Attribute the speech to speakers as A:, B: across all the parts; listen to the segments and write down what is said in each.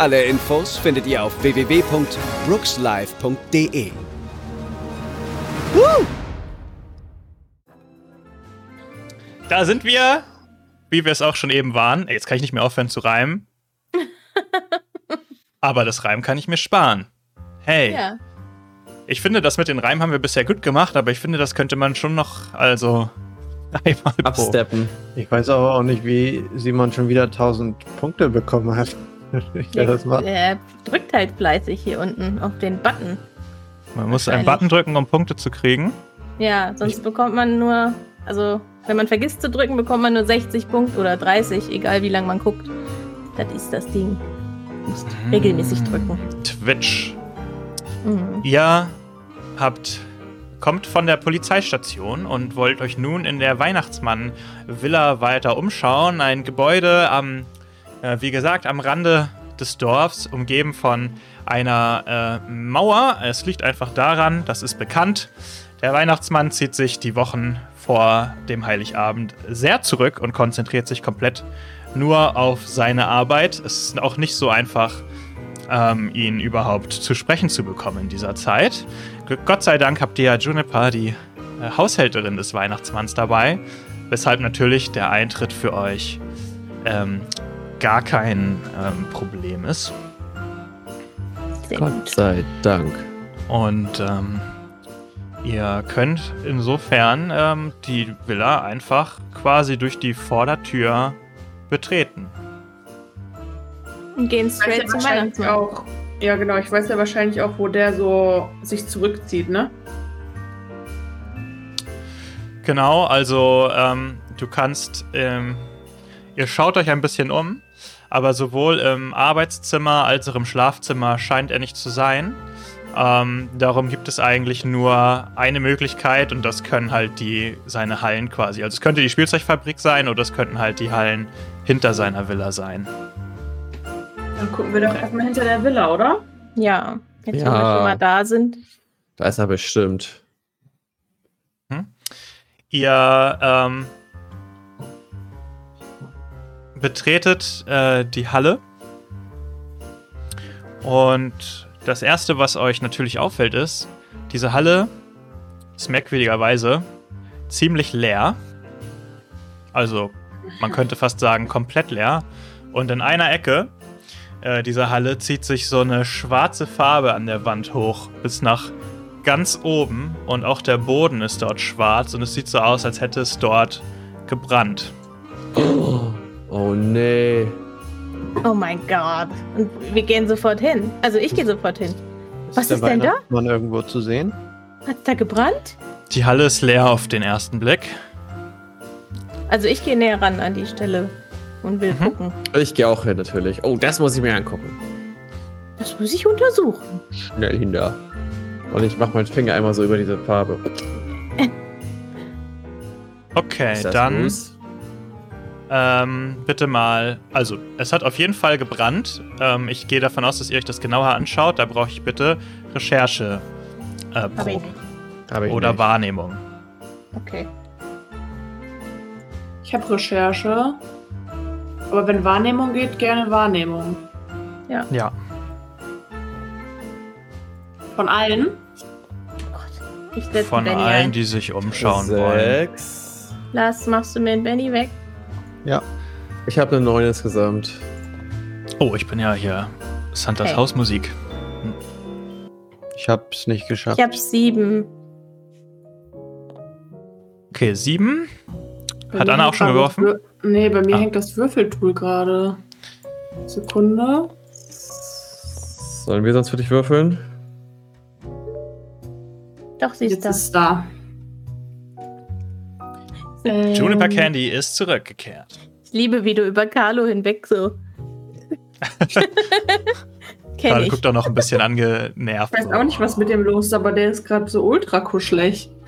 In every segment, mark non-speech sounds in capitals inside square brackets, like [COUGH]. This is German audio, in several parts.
A: Alle Infos findet ihr auf www.brookslive.de.
B: Da sind wir, wie wir es auch schon eben waren. Jetzt kann ich nicht mehr aufhören zu reimen. [LAUGHS] Aber das Reim kann ich mir sparen. Hey.
C: Ja.
B: Ich finde, das mit den Reimen haben wir bisher gut gemacht, aber ich finde, das könnte man schon noch, also, [LAUGHS] einmal.
D: Absteppen.
E: Ich weiß aber auch nicht, wie Simon schon wieder 1000 Punkte bekommen hat. Ich das mal.
C: Er drückt halt fleißig hier unten auf den Button.
B: Man muss einen. Button drücken, um Punkte zu kriegen.
C: Ja, sonst bekommt man nur, also wenn man vergisst zu drücken, bekommt man nur 60 Punkte oder 30, egal wie lange man guckt. Das ist das Ding. Du musst regelmäßig drücken.
B: Twitch.
C: Mhm.
B: Ihr habt kommt von der Polizeistation und wollt euch nun in der Weihnachtsmann-Villa weiter umschauen. Ein Gebäude am, äh, wie gesagt, am Rande des Dorfs, umgeben von einer äh, Mauer. Es liegt einfach daran, das ist bekannt. Der Weihnachtsmann zieht sich die Wochen vor dem Heiligabend sehr zurück und konzentriert sich komplett nur auf seine Arbeit. Es ist auch nicht so einfach, ähm, ihn überhaupt zu sprechen zu bekommen in dieser Zeit. Gott sei Dank habt ihr ja Juniper, die äh, Haushälterin des Weihnachtsmanns, dabei, weshalb natürlich der Eintritt für euch ähm, gar kein ähm, Problem ist.
C: Sehr
D: Gott
C: gut.
D: sei Dank.
B: Und ähm, ihr könnt insofern ähm, die Villa einfach quasi durch die Vordertür betreten.
C: Und gehen
F: Ich weiß
C: straight
F: ja
C: zum
F: wahrscheinlich
C: Weihnachtsmann.
F: auch. Ja, genau. Ich weiß ja wahrscheinlich auch, wo der so sich zurückzieht, ne?
B: Genau, also ähm, du kannst, ähm, ihr schaut euch ein bisschen um, aber sowohl im Arbeitszimmer als auch im Schlafzimmer scheint er nicht zu sein. Ähm, darum gibt es eigentlich nur eine Möglichkeit und das können halt die seine Hallen quasi. Also es könnte die Spielzeugfabrik sein oder es könnten halt die Hallen hinter seiner Villa sein.
F: Dann gucken wir doch erstmal hinter der Villa, oder?
C: Ja, jetzt
D: Ja.
C: wenn wir schon mal da sind.
D: Da ist er bestimmt.
B: Ihr ähm, betretet äh, die Halle und das erste, was euch natürlich auffällt, ist, diese Halle ist merkwürdigerweise ziemlich leer. Also, man könnte fast sagen, komplett leer. Und in einer Ecke äh, dieser Halle zieht sich so eine schwarze Farbe an der Wand hoch bis nach ganz oben und auch der Boden ist dort schwarz und es sieht so aus, als hätte es dort gebrannt.
D: Oh, oh nee.
C: Oh mein Gott. Und wir gehen sofort hin. Also ich gehe sofort hin. Was ist denn da?
E: Weihnachtsmann irgendwo zu sehen?
C: Hat's da gebrannt?
B: Die Halle ist leer auf den ersten Blick.
C: Also ich gehe näher ran an die Stelle und will
B: Mhm.
C: gucken.
D: Ich gehe auch hin, natürlich. Oh, das muss ich mir angucken.
C: Das muss ich untersuchen.
D: Schnell hin da. Und ich mache meinen Finger einmal so über diese Farbe.
B: Okay,
D: Ist das
B: dann
D: Ruß?
B: Ähm, bitte mal. Also, es hat auf jeden Fall gebrannt. Ähm, ich gehe davon aus, dass ihr euch das genauer anschaut. Da brauche ich bitte Recherche. Äh,
C: Hab ich
B: Proben
C: nicht.
D: Hab ich
B: oder
D: nicht.
B: Wahrnehmung.
C: Okay.
F: Ich habe Recherche. Aber wenn Wahrnehmung geht, gerne Wahrnehmung.
B: Ja.
F: Von allen.
C: Gott. Ich setze
B: Von
C: Benny
B: allen,
C: ein.
B: die sich umschauen wollen.
D: Sechs.
C: Lars, machst du mir den Benny weg?
D: Ich habe eine neun insgesamt.
B: Oh, ich bin ja hier. Santas
C: Hey.
B: Hausmusik.
E: Ich hab's nicht geschafft.
C: Ich hab sieben.
B: Okay, sieben.
F: Bei
B: Hat
F: mir
B: Anna auch schon geworfen?
F: Wür- Nee, bei mir
B: Ah.
F: hängt das Würfeltool gerade. Sekunde.
D: Sollen wir sonst für dich würfeln?
C: Doch, sie ist
F: Jetzt
C: da.
F: ist es da. Ähm,
B: Juniper Candy ist zurückgekehrt.
C: Ich liebe, wie du über Carlo hinweg so. [LAUGHS] [LAUGHS] Ich.
B: guckt auch noch ein bisschen angenervt.
F: Ich weiß auch nicht, was mit dem los ist, aber der ist gerade so ultra kuschelig. [LAUGHS]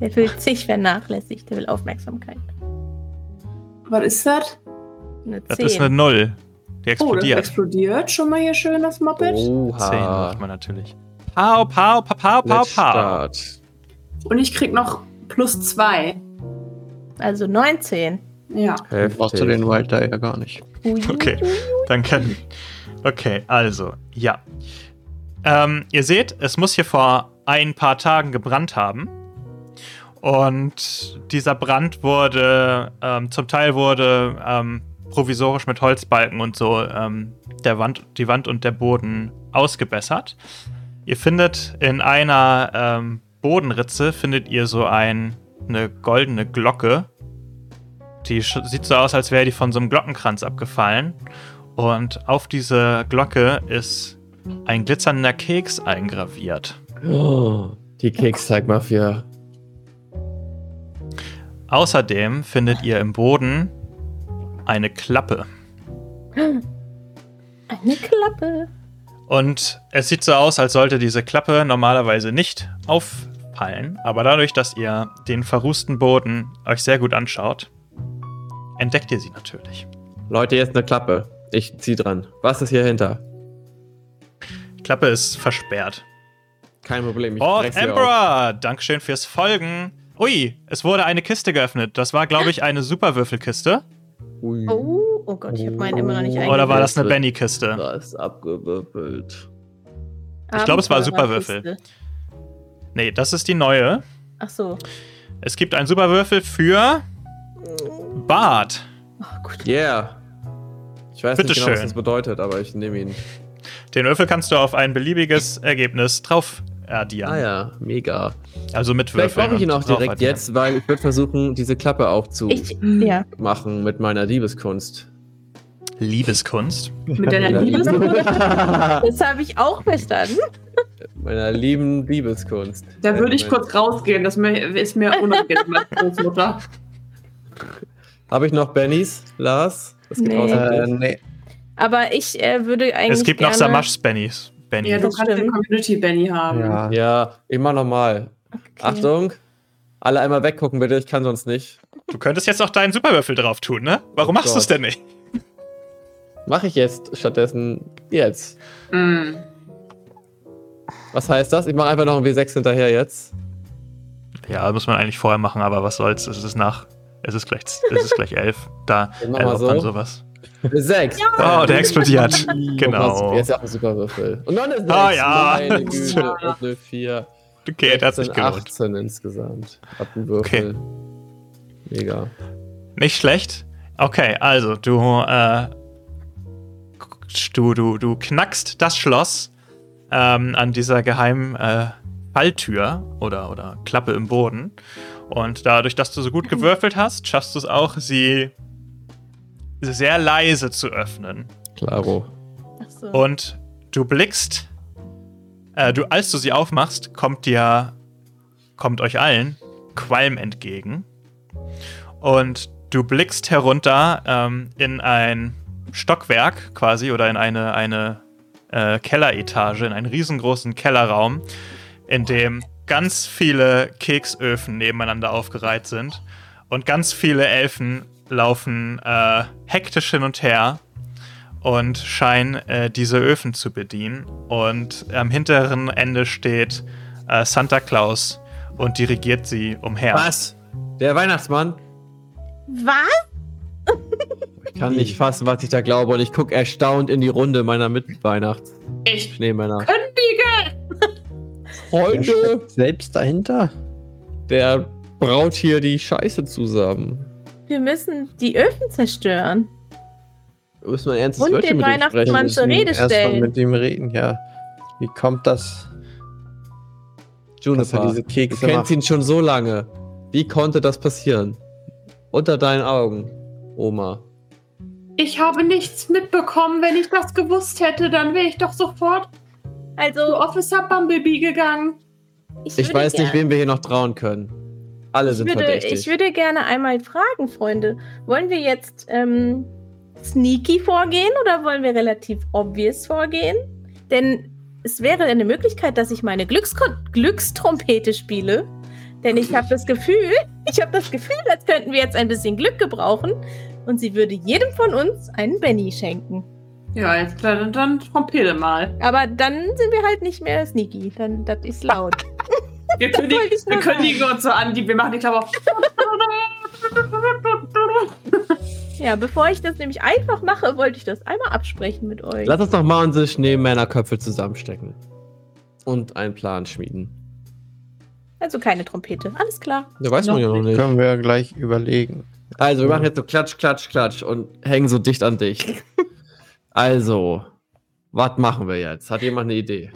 C: Der fühlt sich vernachlässigt, der will Aufmerksamkeit.
F: Was ist das?
C: Eine
B: Das
C: 10.
B: ist eine Null. Die
F: Oh, das
B: explodiert.
F: explodiert. Schon mal hier schön das Moped.
B: 10
D: Oha.
B: macht man natürlich. Pau, pau, pau, pau, pau,
D: Let's
B: pau.
D: start.
F: Und ich krieg noch plus zwei.
C: also 19.
F: Ja.
E: Brauchst du den Wild da ja gar nicht.
B: Okay, können. Okay, also, ja. Ähm, ihr seht, es muss hier vor ein paar Tagen gebrannt haben. Und dieser Brand wurde, ähm, zum Teil wurde ähm, provisorisch mit Holzbalken und so ähm, der Wand, die Wand und der Boden ausgebessert. Ihr findet in einer ähm, Bodenritze, findet ihr so ein, eine goldene Glocke. Die sieht so aus, als wäre die von so einem Glockenkranz abgefallen. Und auf diese Glocke ist ein glitzernder Keks eingraviert.
D: Oh, die Keksteigmafia.
B: Außerdem findet ihr im Boden eine Klappe.
C: Eine Klappe.
B: Und es sieht so aus, als sollte diese Klappe normalerweise nicht auffallen. Aber dadurch, dass ihr den verrußten Boden euch sehr gut anschaut, entdeckt ihr sie natürlich.
D: Leute, jetzt eine Klappe. Ich zieh dran. Was ist hier hinter?
B: Die Klappe ist versperrt.
D: Kein Problem. Ich
B: Oh,
D: auf.
B: Emperor! Dankeschön fürs Folgen. Ui, es wurde eine Kiste geöffnet. Das war, glaube ich, eine Superwürfelkiste.
D: Ui.
C: Oh, oh Gott, ich habe meinen immer noch nicht
B: Oder
C: eingegeben.
B: war das eine Benny-Kiste?
D: Das ist abgewürfelt.
B: Ich glaube, es war Superwürfel. Nee, das ist die neue.
C: Ach so.
B: Es gibt einen Superwürfel für Bart.
C: Oh, gut.
D: Yeah. Ich weiß
B: Bitte
D: nicht genau, was
B: schön.
D: das bedeutet, aber ich nehme ihn.
B: Den Würfel kannst du auf ein beliebiges Ergebnis drauf addieren.
D: Ah ja, mega.
B: Also mit
D: Vielleicht
B: Würfeln.
D: brauche ich ihn auch direkt
B: draufaddieren.
D: jetzt, weil ich würde versuchen, diese Klappe aufzumachen
C: Ich, ja.
D: mit meiner Liebeskunst.
B: Liebeskunst.
F: Mit deiner. [LAUGHS] Liebeskunst.
C: Das habe ich auch verstanden.
D: Meiner lieben Liebeskunst.
F: Da würde ich kurz rausgehen. Das ist mir [LAUGHS] unangenehm Großmutter.
D: Habe ich noch Bennys, Lars? Das geht
C: Nee.
D: raus
E: Äh, nee.
C: Aber ich äh, würde eigentlich
B: Es gibt noch
C: gerne...
B: Samashs Bennys. Benny.
F: Ja, du kannst den. Community Benny haben.
E: Ja.
D: Ja, immer nochmal.
C: Okay.
D: Achtung. Alle einmal weggucken, bitte. Ich kann sonst nicht.
B: Du könntest jetzt noch deinen Superwürfel drauf tun, ne? Warum machst du es denn nicht?
D: Mache ich jetzt stattdessen jetzt.
F: Mm.
D: Was heißt das? Ich mache einfach noch ein W6 hinterher jetzt.
B: Ja, muss man eigentlich vorher machen, aber was soll's? Es ist nach. Es ist gleich, es ist gleich elf. Da [LAUGHS]
D: Dann mach mal
B: erlaubt man
D: so.
B: sowas.
D: W6.
B: Oh, der explodiert. [LAUGHS] Genau.
D: Jetzt auch ein Superwürfel. Und noch eine 6.
B: Ah, ja.
D: Meine [LAUGHS] Güte. Und eine 4.
B: Okay, das hat sich
D: 16,
B: gelohnt.
D: 18 insgesamt. Ab dem Würfel. Mega.
B: Nicht schlecht. Okay, also du, äh, du, du, du knackst das Schloss ähm, an dieser geheimen äh, Falltür oder, oder Klappe im Boden. Und dadurch, dass du so gut gewürfelt hast, schaffst du es auch, sie sehr leise zu öffnen.
D: Klaro.
C: Ach so.
B: Und du blickst, äh, du, als du sie aufmachst, kommt dir, kommt euch allen Qualm entgegen. Und du blickst herunter ähm, in ein Stockwerk quasi oder in eine, eine äh, Kelleretage, in einen riesengroßen Kellerraum, in dem ganz viele Keksöfen nebeneinander aufgereiht sind. Und ganz viele Elfen laufen äh, hektisch hin und her und scheinen äh, diese Öfen zu bedienen. Und am hinteren Ende steht äh, Santa Claus und dirigiert sie umher.
D: Was? Der Weihnachtsmann?
C: Was?
D: Ich kann nicht fassen, was ich da glaube. Und ich gucke erstaunt in die Runde meiner
F: Ich
D: Mitweihnachts-Schneemänner.
F: kündige!
D: Freunde,
E: Selbst dahinter?
D: der braut hier die Scheiße zusammen.
C: Wir müssen die Öfen zerstören.
D: Müssen wir ein ernstes
C: Und
D: Wörtchen
C: den
D: mit
C: Weihnachtsmann zur Rede
E: Erstmal
C: stellen.
E: mit ihm reden, ja. Wie kommt das, er
D: Juniper,
E: diese
D: du
E: Kekse
D: kennst
E: macht?
D: ihn schon so lange. Wie konnte das passieren? Unter deinen Augen, Oma.
F: Ich habe nichts mitbekommen. Wenn ich das gewusst hätte, dann wäre ich doch sofort zu
C: Also,
F: Officer Bumblebee gegangen.
C: ich,
D: Ich weiß nicht, wem wir hier noch trauen können. Alle
C: ich
D: sind
C: würde,
D: verdächtig.
C: ich würde gerne einmal fragen, Freunde. Wollen wir jetzt ähm, sneaky vorgehen oder wollen wir relativ obvious vorgehen? Denn es wäre eine Möglichkeit, dass ich meine Glücksko Glückstrompete spiele. Denn ich habe das Gefühl, [LAUGHS] ich habe das Gefühl, als könnten wir jetzt ein bisschen Glück gebrauchen. Und sie würde jedem von uns einen Benny schenken.
F: Ja, jetzt klar, dann, dann trompete mal.
C: Aber dann sind wir halt nicht mehr sneaky. Dann, das ist laut. [LAUGHS]
F: Wir kündigen, wir kündigen uns so an, die, wir machen die Klappe auf. [LAUGHS]
C: ja, bevor ich das nämlich einfach mache, wollte ich das einmal absprechen mit euch.
D: Lass uns doch mal unsere Schneemännerköpfe zusammenstecken. Und einen Plan schmieden.
C: Also keine Trompete. Alles klar.
D: Ja, weiß man ja noch nicht.
E: Können wir ja gleich überlegen.
D: Also, wir machen jetzt so Klatsch, Klatsch, Klatsch und hängen so dicht an dich. [LAUGHS] Also, was machen wir jetzt? Hat jemand eine Idee?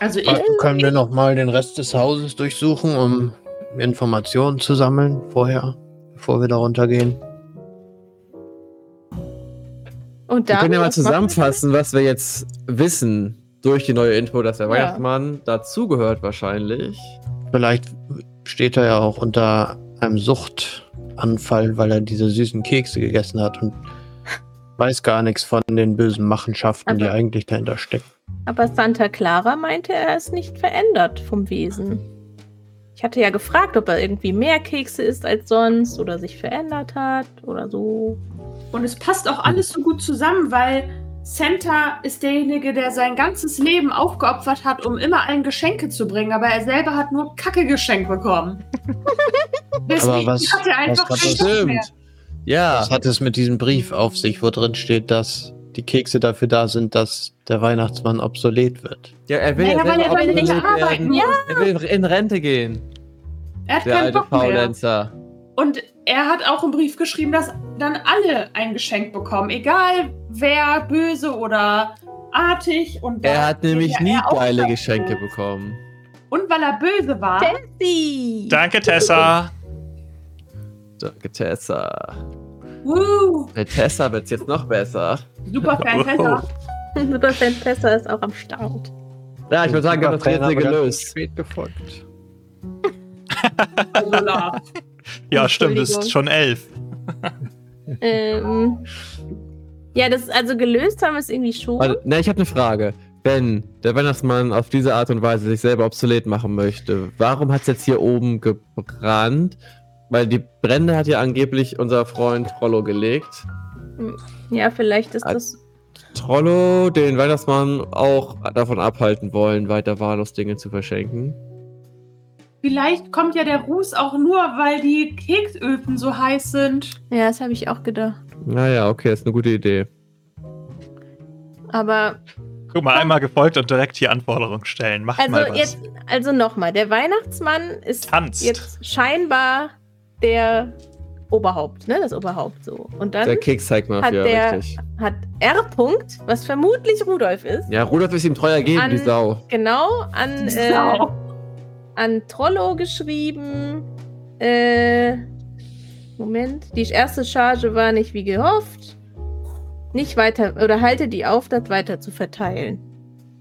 F: Also ich,
E: Können wir noch mal den Rest des Hauses durchsuchen, um Informationen zu sammeln vorher, bevor wir da runtergehen?
C: Und
D: Wir
C: dann.
D: können ja mal zusammenfassen, was wir jetzt wissen durch die neue Info, dass der
C: Ja.
D: Weihnachtsmann dazugehört wahrscheinlich.
E: Vielleicht steht er ja auch unter einem Suchtanfall, weil er diese süßen Kekse gegessen hat und weiß gar nichts von den bösen Machenschaften, die
C: Aber-
E: eigentlich dahinter stecken.
C: Aber Santa Clara meinte, er ist nicht verändert vom Wesen. Ich hatte ja gefragt, ob er irgendwie mehr Kekse isst als sonst oder sich verändert hat oder so.
F: und es passt auch alles so gut zusammen, weil Santa ist derjenige, der sein ganzes Leben aufgeopfert hat, um immer allen Geschenke zu bringen, aber er selber hat nur Kacke geschenkt bekommen. [LAUGHS] Deswegen
E: was-
F: hat er einfach
E: was
F: mehr.
D: Ja,
E: Was hat es mit diesem Brief auf sich, wo drin steht, dass die Kekse dafür da sind, dass der Weihnachtsmann obsolet wird?
D: ja er will ja
F: weil
D: selber
F: er will nicht
D: obsolet
F: arbeiten
D: werden.
F: muss.
D: Er will in Rente gehen,
F: Er hat
D: der
F: keinen
D: alte
F: Bock mehr.
D: Faulenzer.
F: Und er hat auch im Brief geschrieben, dass dann alle ein Geschenk bekommen, egal wer böse oder artig. Und
D: Er hat nämlich nie geile. Geschenke bekommen.
F: Und weil er böse war.
C: Sie!
B: Danke, Tessa.
D: Danke, Tessa.
F: Woo,
D: Mit Tessa wird's jetzt noch besser.
F: super Fan Tessa.
C: Superfan Tessa ist auch am Start.
D: Ja, ich würde sagen, wir haben das Rätsel gelöst.
E: Spät gefolgt.
F: Also.
B: Ja, stimmt, es ist schon elf. [LAUGHS]
C: Ähm, ja, das also gelöst haben wir es irgendwie schon.
D: Warte, ne, ich habe eine Frage. Wenn der Weihnachtsmann auf diese Art und Weise sich selber obsolet machen möchte, warum hat es jetzt hier oben gebrannt? Weil die Brände hat ja angeblich unser Freund Trollo gelegt.
C: ja, vielleicht ist
D: Al-
C: das.
D: Trollo den Weihnachtsmann auch davon abhalten wollen, weiter wahllos Dinge zu verschenken.
F: Vielleicht kommt ja der Ruß auch nur, weil die Keksöfen so heiß sind.
C: Ja, das habe ich auch gedacht.
D: Naja, okay, ist eine gute Idee.
C: Aber
B: Guck mal, einmal gefolgt und direkt hier Anforderungen stellen. Macht
C: also
B: mal was.
C: jetzt, also nochmal, der Weihnachtsmann ist
B: Tanzt.
C: jetzt scheinbar der Oberhaupt, ne? Das Oberhaupt so. Und dann
D: Der Keks-Zeigmafia,
C: hat der-
D: richtig.
C: hat R. -Punkt, was vermutlich Rudolf ist,
D: Ja, Rudolf ist ihm treuer geben,
C: An-
D: die Sau.
C: genau an, äh,
F: Sau.
C: An Trollo geschrieben. Äh, Moment, die erste Charge war nicht wie gehofft. Nicht weiter, oder halte die auf, das weiter zu verteilen.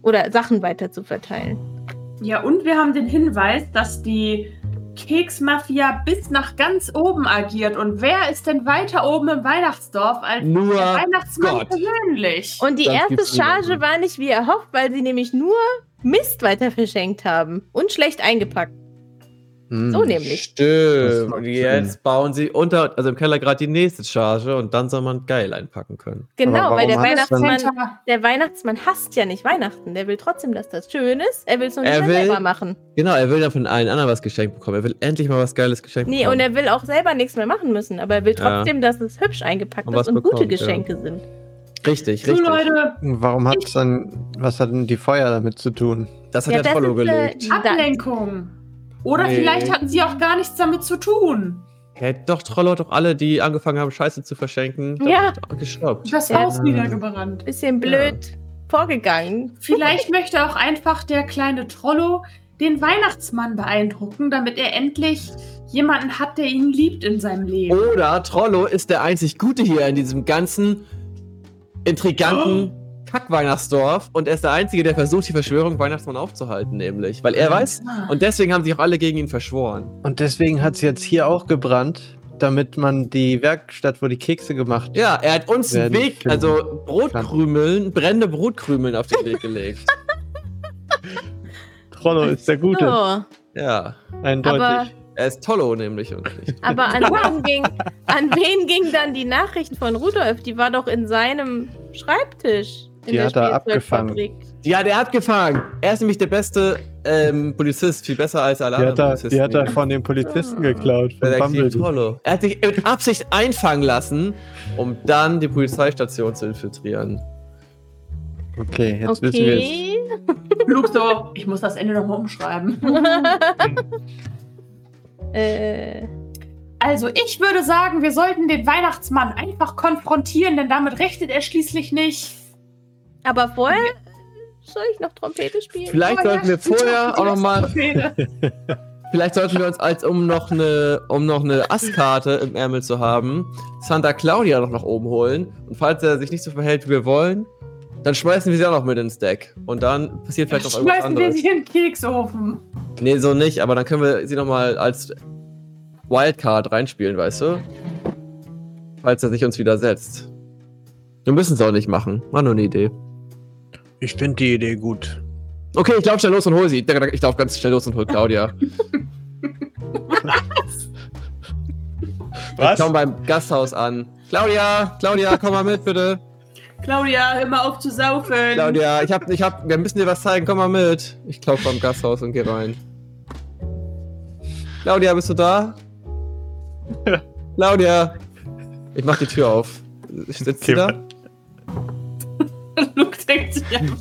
C: Oder Sachen weiter zu verteilen.
F: Ja, und wir haben den Hinweis, dass die Keksmafia bis nach ganz oben agiert. Und wer ist denn weiter oben im Weihnachtsdorf als
D: Nur
F: der Weihnachtsmann
D: Gott.
F: persönlich?
C: Und die
D: Das
C: erste Charge war nicht wie erhofft, weil sie nämlich nur Mist weiter verschenkt haben. Und schlecht eingepackt.
E: Hm.
C: So nämlich.
D: Stimmt. Und jetzt bauen sie unter, also im Keller gerade die nächste Charge und dann soll man geil einpacken können.
C: Genau, weil der Weihnachtsmann, der Weihnachtsmann hasst ja nicht Weihnachten. Der will trotzdem, dass das schön ist. Er will es nur nicht
D: Er
C: selber machen.
D: Genau, er will dann von allen anderen was geschenkt bekommen. Er will endlich mal was Geiles geschenkt
C: Nee,
D: bekommen.
C: und er will auch selber nichts mehr machen müssen. Aber er will
D: Ja.
C: trotzdem, dass es hübsch eingepackt
D: Und
C: ist und gute
D: bekommt, ja.
C: Geschenke sind.
D: Richtig,
F: so
D: richtig.
F: Leute,
E: Warum hat dann, was hat denn die Feuer damit zu tun?
D: Das hat
C: Ja,
D: der
C: das
D: Trollo
C: ist, äh,
D: gelegt.
F: Ablenkung. Oder
D: Nee.
F: vielleicht hatten sie auch gar nichts damit zu tun.
D: Hätte doch Trollo hat doch alle, die angefangen haben, Scheiße zu verschenken,
C: Ja.
D: gestoppt.
F: Das
C: Ja.
F: Haus niedergebrannt.
C: Bisschen blöd vorgegangen.
F: Vielleicht [LAUGHS] möchte auch einfach der kleine Trollo den Weihnachtsmann beeindrucken, damit er endlich jemanden hat, der ihn liebt in seinem Leben.
D: Oder Trollo ist der einzig Gute hier in diesem ganzen intriganten Kack-Weihnachtsdorf und er ist der Einzige, der versucht, die Verschwörung Weihnachtsmann aufzuhalten, nämlich. Weil er weiß, und deswegen haben sich auch alle gegen ihn verschworen.
E: Und deswegen hat es jetzt hier auch gebrannt, damit man die Werkstatt, wo die Kekse gemacht
D: Ja, er hat uns einen
E: Werden
D: Weg, also Brotkrümeln, brennende Brotkrümeln auf den Weg gelegt. [LAUGHS]
E: Trollo ist der Gute.
C: So,
D: Ja,
E: Eindeutig.
C: aber,
D: er ist Tollo nämlich und nicht.
C: aber an, wen ging, an wen ging dann die Nachricht von Rudolf? Die war doch in seinem Schreibtisch. In
E: Die
C: der
E: hat er
C: Spielzeugfabrik.
D: Ja, der hat gefangen. Er ist nämlich der beste ähm, Polizist, viel besser als alle
E: die hat
D: anderen
E: er, die hat er von den Polizisten geklaut. Von.
D: Tollo. Er hat sich mit Absicht einfangen lassen, um dann die Polizeistation zu infiltrieren.
E: Okay, jetzt wissen wir es.
C: Okay.
F: Luke so, ich muss das Ende nochmal umschreiben. [LAUGHS] [LAUGHS]
C: äh,
F: Also, ich würde sagen, wir sollten den Weihnachtsmann einfach konfrontieren, denn damit rechnet er schließlich nicht.
C: aber vorher soll ich noch Trompete spielen?
D: Vielleicht
F: Oh ja,
D: sollten wir vorher auch noch mal,
F: Trompete. [LAUGHS]
D: vielleicht sollten wir uns als um noch eine, um noch eine Asskarte im Ärmel zu haben, Santa Claudia noch nach oben holen. Und falls er sich nicht so verhält, wie wir wollen, dann schmeißen wir sie auch noch mit ins Deck. Und dann passiert vielleicht noch irgendwas
F: Schmeißen wir
D: anderes.
F: sie in den Keksofen.
D: Nee, so nicht, aber dann können wir sie noch mal als Wildcard reinspielen, weißt du? Falls er sich uns widersetzt. Wir müssen es auch nicht machen. War nur eine Idee.
E: Ich finde die Idee gut.
D: Okay, ich laufe schnell los und hol sie. Ich laufe ganz schnell los und hol Claudia. [LAUGHS]
B: Was?
D: Ich komm beim Gasthaus an. Claudia, Claudia, komm mal mit, bitte.
F: Claudia, hör mal auf zu saufen.
D: Claudia, ich hab, ich hab, wir müssen dir was zeigen, komm mal mit. Ich klopfe beim Gasthaus und geh rein. Claudia, bist du da? [LAUGHS] Claudia. Ich mach die Tür auf. Sitzt sie
B: Okay.
D: da? [LAUGHS]
F: Luke denkt sich einfach,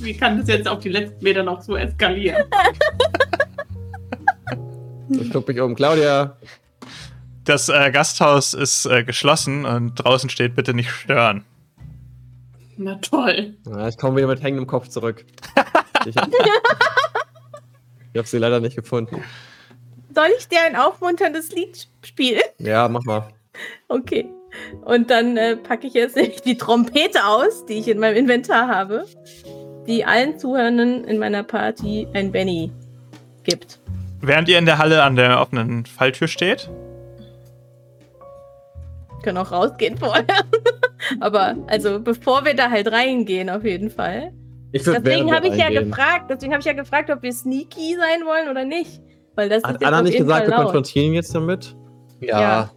F: wie kann das jetzt auf die letzten Meter noch so eskalieren? [LAUGHS]
D: Ich guck mich um. Claudia.
B: Das äh, Gasthaus ist äh, geschlossen und draußen steht bitte nicht stören.
F: Na toll.
D: Ja, ich komme wieder mit hängendem Kopf zurück. [LAUGHS] Ich hab, ich hab sie leider nicht gefunden.
C: Soll ich dir ein aufmunterndes Lied spielen?
D: Ja, mach mal.
C: Okay. Und dann äh, packe ich jetzt nämlich die Trompete aus, die ich in meinem Inventar habe, die allen Zuhörenden in meiner Party ein Benny gibt.
B: Während ihr in der Halle an der offenen Falltür steht,
C: Können auch rausgehen vorher. [LAUGHS] Aber also bevor wir da halt reingehen, auf jeden Fall. Deswegen habe ich ja gefragt, deswegen habe ich ja gefragt, ob wir sneaky sein wollen oder nicht. Weil das ist
D: Hat
C: jetzt
D: Anna nicht gesagt,
C: Fall
D: wir
C: laut.
D: konfrontieren ihn jetzt damit?
E: Ja,
C: Ja.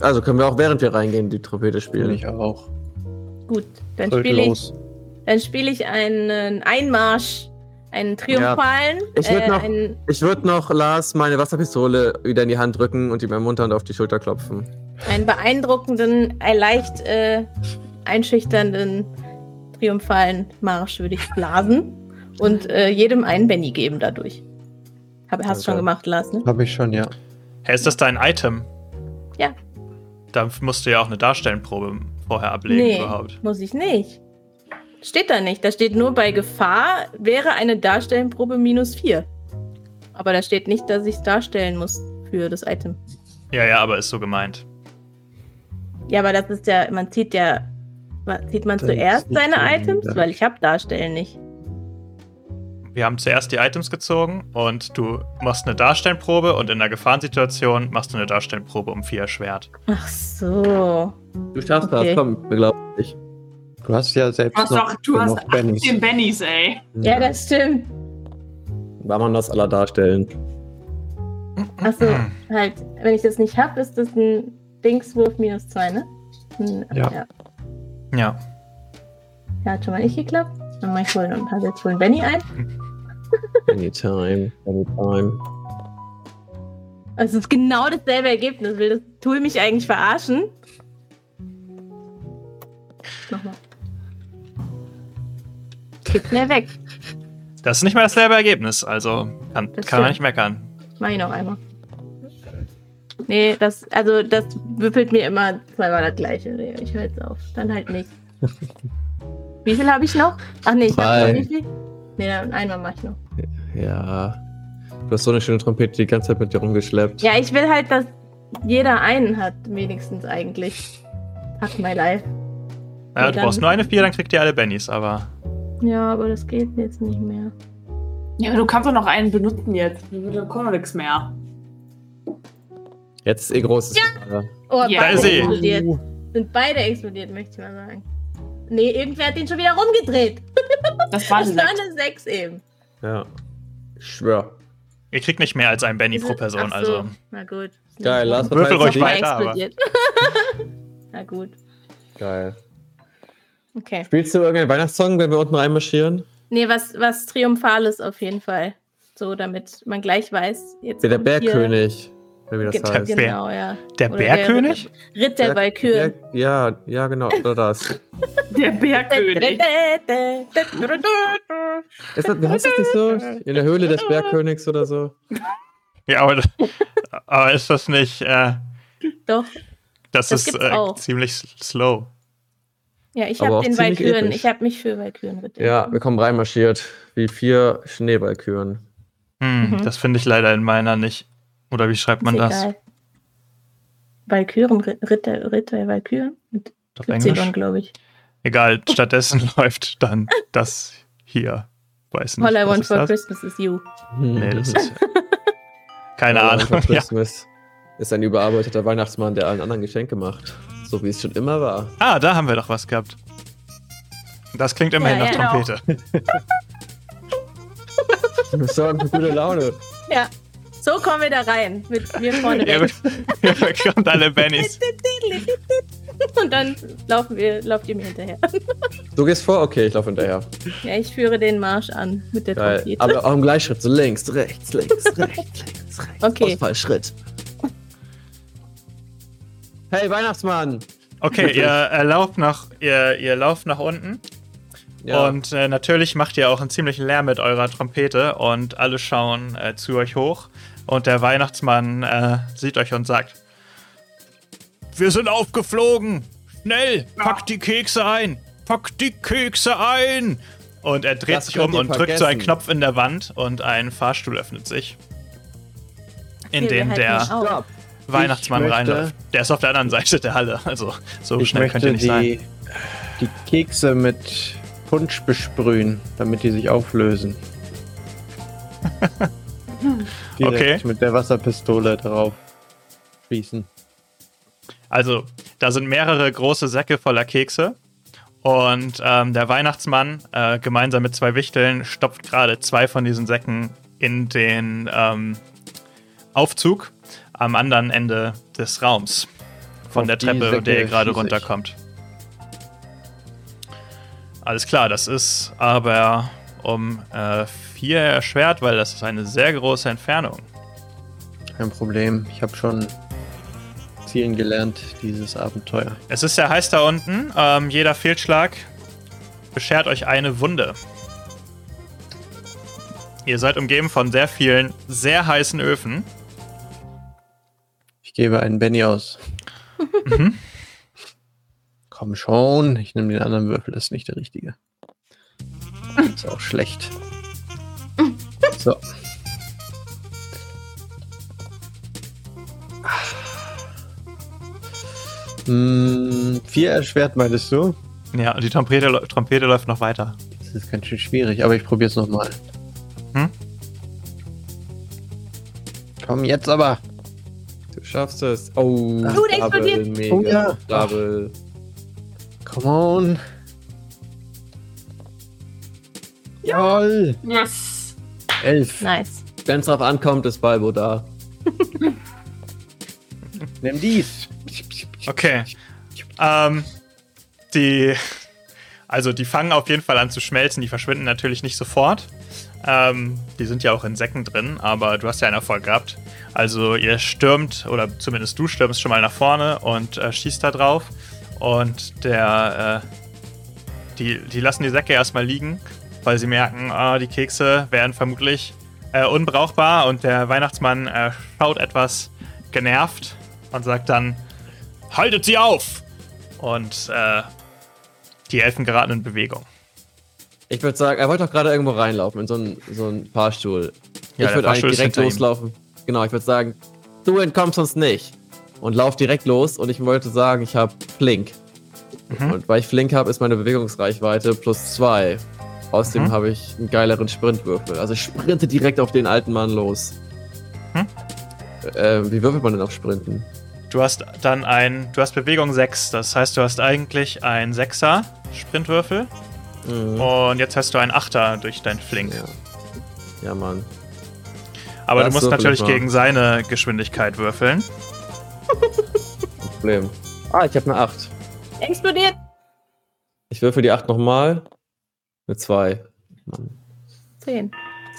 D: Also können wir auch während wir reingehen die Trompete spielen.
E: ich auch.
C: Gut, dann spiele ich,
E: los.
C: dann spiele ich einen Einmarsch, einen triumphalen.
D: Ich würd
C: äh,
D: noch-
C: einen,
D: Ich würde noch Lars meine Wasserpistole wieder in die Hand drücken und ihm ermunternd auf die Schulter klopfen.
C: einen beeindruckenden, äh, leicht äh, einschüchternden, triumphalen Marsch würde ich blasen und äh, jedem einen Benny geben dadurch. Hab, hast schon
D: Danke.
C: gemacht, Lars, ne?
E: Habe ich schon, ja.
B: hey, ist das dein Item?
C: Ja.
B: Da musst du ja auch eine Darstellenprobe vorher ablegen
C: Nee,
B: überhaupt.
C: muss ich nicht. Steht da nicht. Da steht nur bei Gefahr wäre eine Darstellenprobe minus 4. Aber da steht nicht, dass ich es darstellen muss für das Item.
B: Ja, ja, aber ist so gemeint.
C: Ja, aber das ist ja, man zieht ja, zieht man
E: Das
C: zuerst seine Items? Weil ich habe Darstellen nicht.
B: Wir haben zuerst die Items gezogen und du machst eine Darstellenprobe und in einer Gefahrensituation machst du eine Darstellenprobe um vier erschwert.
C: Ach so.
D: Du schaffst
C: Okay.
D: das, komm, wir glauben dich.
E: Du hast ja selbst
F: Du hast
E: noch
F: doch, du hast
E: genug Bennys.
F: 18 Bennys, ey.
C: Ja, das stimmt.
D: War man das aller darstellen.
C: Achso, halt, wenn ich das nicht habe, ist das ein Dingswurf minus 2, ne? Hm,
E: Ja.
C: ja.
B: Ja.
C: Ja, hat schon mal nicht geklappt. Dann mach ich wohl und habe jetzt wohl einen Benny ein. [LAUGHS]
D: Anytime, anytime.
C: Also es ist genau dasselbe Ergebnis. Will das Tool mich eigentlich verarschen? Nochmal. Geht schnell weg.
B: Das ist nicht mehr dasselbe Ergebnis, also kann,
C: Das
B: kann man nicht meckern.
C: Mach ich noch einmal. Nee, das, also das würfelt mir immer zweimal das gleiche. Nee, Ich höre jetzt auf. Dann halt nicht. [LAUGHS] Wie viel habe ich noch? Ach nee, ich habe noch wie viel? Nee, dann einmal mache ich noch.
D: Ja. Du hast so eine schöne Trompete die ganze Zeit mit dir rumgeschleppt.
C: Ja, ich will halt, dass jeder einen hat, wenigstens eigentlich. Fuck my life.
B: Ja,
C: Nee,
B: du brauchst nur eine vier, dann kriegt ihr alle Bennys, aber
C: Ja, aber das geht jetzt nicht mehr.
F: Ja, aber du kannst doch noch einen benutzen jetzt. Da kommt doch nichts mehr.
D: Jetzt ist eh großes Finale.
C: Oh,
F: Ja.
B: Da
C: beide
B: ist sie.
C: explodiert. Sind beide explodiert, möchte ich mal sagen. Nee, irgendwer hat den schon wieder rumgedreht. [LAUGHS]
F: Das war
C: Das
F: ein
C: war
F: Sekt.
C: eine 6 eben.
D: Ja. Ich schwör.
B: Ihr kriegt nicht mehr als ein Benny pro Person,
C: ach so,
B: also.
C: Na gut.
D: Geil, Lars
B: Würfel
D: verteilt
B: ruhig weiter. [LAUGHS]
C: Na gut.
D: Geil.
C: Okay.
D: Spielst du irgendeinen Weihnachtssong, wenn wir unten reinmarschieren?
C: Nee, was, was Triumphales auf jeden Fall. So, damit man gleich weiß. Jetzt
D: der Bergkönig. Wie das
C: Ge-
D: heißt.
C: Genau, ja.
B: Der
C: Oder
B: Bergkönig?
C: Der Ritt der
D: Berg-
C: Walküren.
D: Ja, ja, genau. Oder das. [LAUGHS]
F: Der Bergkönig. [LAUGHS]
D: Ist das, wie heißt das nicht so? In der Höhle des Bergkönigs oder so? [LAUGHS]
B: Ja, aber, aber ist das nicht. Äh,
C: Doch.
B: das,
C: Das
B: ist äh, ziemlich slow.
C: Ja, ich habe den Walküren. Ich habe mich für Walkürenritt.
D: Ja, wir kommen reinmarschiert. Wie vier Schneeballküren.
B: Hm,
C: Mhm.
B: Das finde ich leider in meiner nicht. Oder wie schreibt man
C: Ist
B: das?
C: egal. Walküren, Ritt- Ritter, Ritter Walküren? Mit
B: Auf
C: Y,
B: Englisch?
C: glaube ich.
B: Egal, [LAUGHS] stattdessen läuft dann das hier. Weiß nicht.
C: All I want for
B: das?
C: Christmas is you.
B: Nee, das [LAUGHS] ist. Keine
D: Ja,
B: Ahnung.
D: for [LAUGHS]
B: Ja.
D: Christmas ist ein überarbeiteter Weihnachtsmann, der allen anderen Geschenke macht. So wie es schon immer war.
B: Ah, da haben wir doch was gehabt. Das klingt immerhin
C: Ja,
B: nach
C: ja.
B: Trompete.
D: Wir sorgen für gute Laune.
C: Ja. So kommen wir da rein. Mit mir vorne weg.
B: ihr bekommt alle Bennys. [LAUGHS]
C: Und dann laufen wir, lauft ihr mir hinterher. [LAUGHS]
D: Du gehst vor? Okay, ich laufe hinterher.
C: Ja, ich führe den Marsch an mit der
D: Geil.
C: Trompete.
D: Aber auch im Gleichschritt. So links, rechts, links, rechts, links, rechts.
C: Okay.
D: Ausfallschritt. Hey, Weihnachtsmann!
B: Okay, ihr äh, lauft nach, ihr, ihr lauft nach unten.
D: Ja.
B: Und äh, natürlich macht ihr auch einen ziemlichen Lärm mit eurer Trompete und alle schauen äh, zu euch hoch. Und der Weihnachtsmann äh, sieht euch und sagt: Wir sind aufgeflogen! Schnell! Packt die Kekse ein! Packt die Kekse ein! Und er dreht
D: Das
B: sich um und drückt so einen
D: vergessen.
B: Knopf in der Wand und ein Fahrstuhl öffnet sich. In den
C: halten
B: der. Weihnachtsmann
E: möchte-
B: reinläuft. Der ist auf der anderen Seite der Halle. Also so schnell könnt
E: möchte
B: ihr nicht sein.
E: die, die Kekse mit Punsch besprühen, damit die sich auflösen. [LAUGHS] Direkt
B: Okay.
E: mit der Wasserpistole darauf schießen.
B: Also, da sind mehrere große Säcke voller Kekse. Und ähm, der Weihnachtsmann, äh, gemeinsam mit zwei Wichteln, stopft gerade zwei von diesen Säcken in den ähm, Aufzug am anderen Ende des Raums. Von
E: Auf
B: der Treppe, der ihr gerade runterkommt. Alles klar, das ist aber um äh, vier erschwert, weil das ist eine sehr große Entfernung.
E: Kein Problem. Ich habe schon zielen gelernt, dieses Abenteuer.
B: Es ist sehr heiß da unten. Ähm, jeder Fehlschlag beschert euch eine Wunde. Ihr seid umgeben von sehr vielen, sehr heißen Öfen.
E: Ich gebe einen Benny aus. [LAUGHS]
B: Mhm.
E: Komm schon, ich nehme den anderen Würfel, das ist nicht der richtige. Ist auch schlecht. So. Hm, vier erschwert, meintest du?
B: Ja, und die Trompete, Trompete läuft noch weiter.
E: Das ist ganz schön schwierig, aber ich probiere es nochmal.
B: Hm?
E: Komm, jetzt aber.
D: Du schaffst es. Oh,
C: Gut
D: Double,
C: explodiert.
D: mega.
E: Oh ja.
D: Double.
E: Come on. Jawoll.
F: Yes.
E: Elf.
C: Nice.
D: Wenn es drauf ankommt, ist Balbo da. [LAUGHS]
E: Nimm dies.
B: Okay. Ähm, die. Also, die fangen auf jeden Fall an zu schmelzen. Die verschwinden natürlich nicht sofort. Ähm, die sind ja auch in Säcken drin, aber du hast ja einen Erfolg gehabt. Also, ihr stürmt, oder zumindest du stürmst schon mal nach vorne und äh, schießt da drauf. Und der. Äh, die, die lassen die Säcke erstmal liegen, weil sie merken, ah, die Kekse wären vermutlich äh, unbrauchbar. Und der Weihnachtsmann äh, schaut etwas genervt und sagt dann: Haltet sie auf! Und äh, die Elfen geraten in Bewegung.
D: Ich würde sagen, er wollte doch gerade irgendwo reinlaufen, in so einen so einen Fahrstuhl.
B: Ja,
D: ich würde eigentlich direkt
B: hinter ihm.
D: Genau, ich würde sagen, du entkommst uns nicht. Und lauf direkt los und ich wollte sagen, ich habe Flink.
B: Mhm.
D: Und weil ich Flink habe, ist meine Bewegungsreichweite plus zwei. Außerdem
B: Mhm.
D: habe ich einen geileren Sprintwürfel. Also ich sprinte direkt auf den alten Mann los.
B: Mhm.
D: äh, wie würfelt man denn auf Sprinten?
B: Du hast dann ein, du hast Bewegung 6, das heißt, du hast eigentlich ein 6er Sprintwürfel
D: Mhm.
B: und jetzt hast du einen 8er durch dein Flink.
D: Ja. ja, Mann.
B: Aber
D: Das
B: du musst natürlich
D: ich mal.
B: gegen seine Geschwindigkeit würfeln. [LAUGHS]
D: Problem. Ah, ich habe eine 8.
C: Explodiert.
D: Ich würfel die 8 nochmal. Eine 2. Mann,
C: Zehn.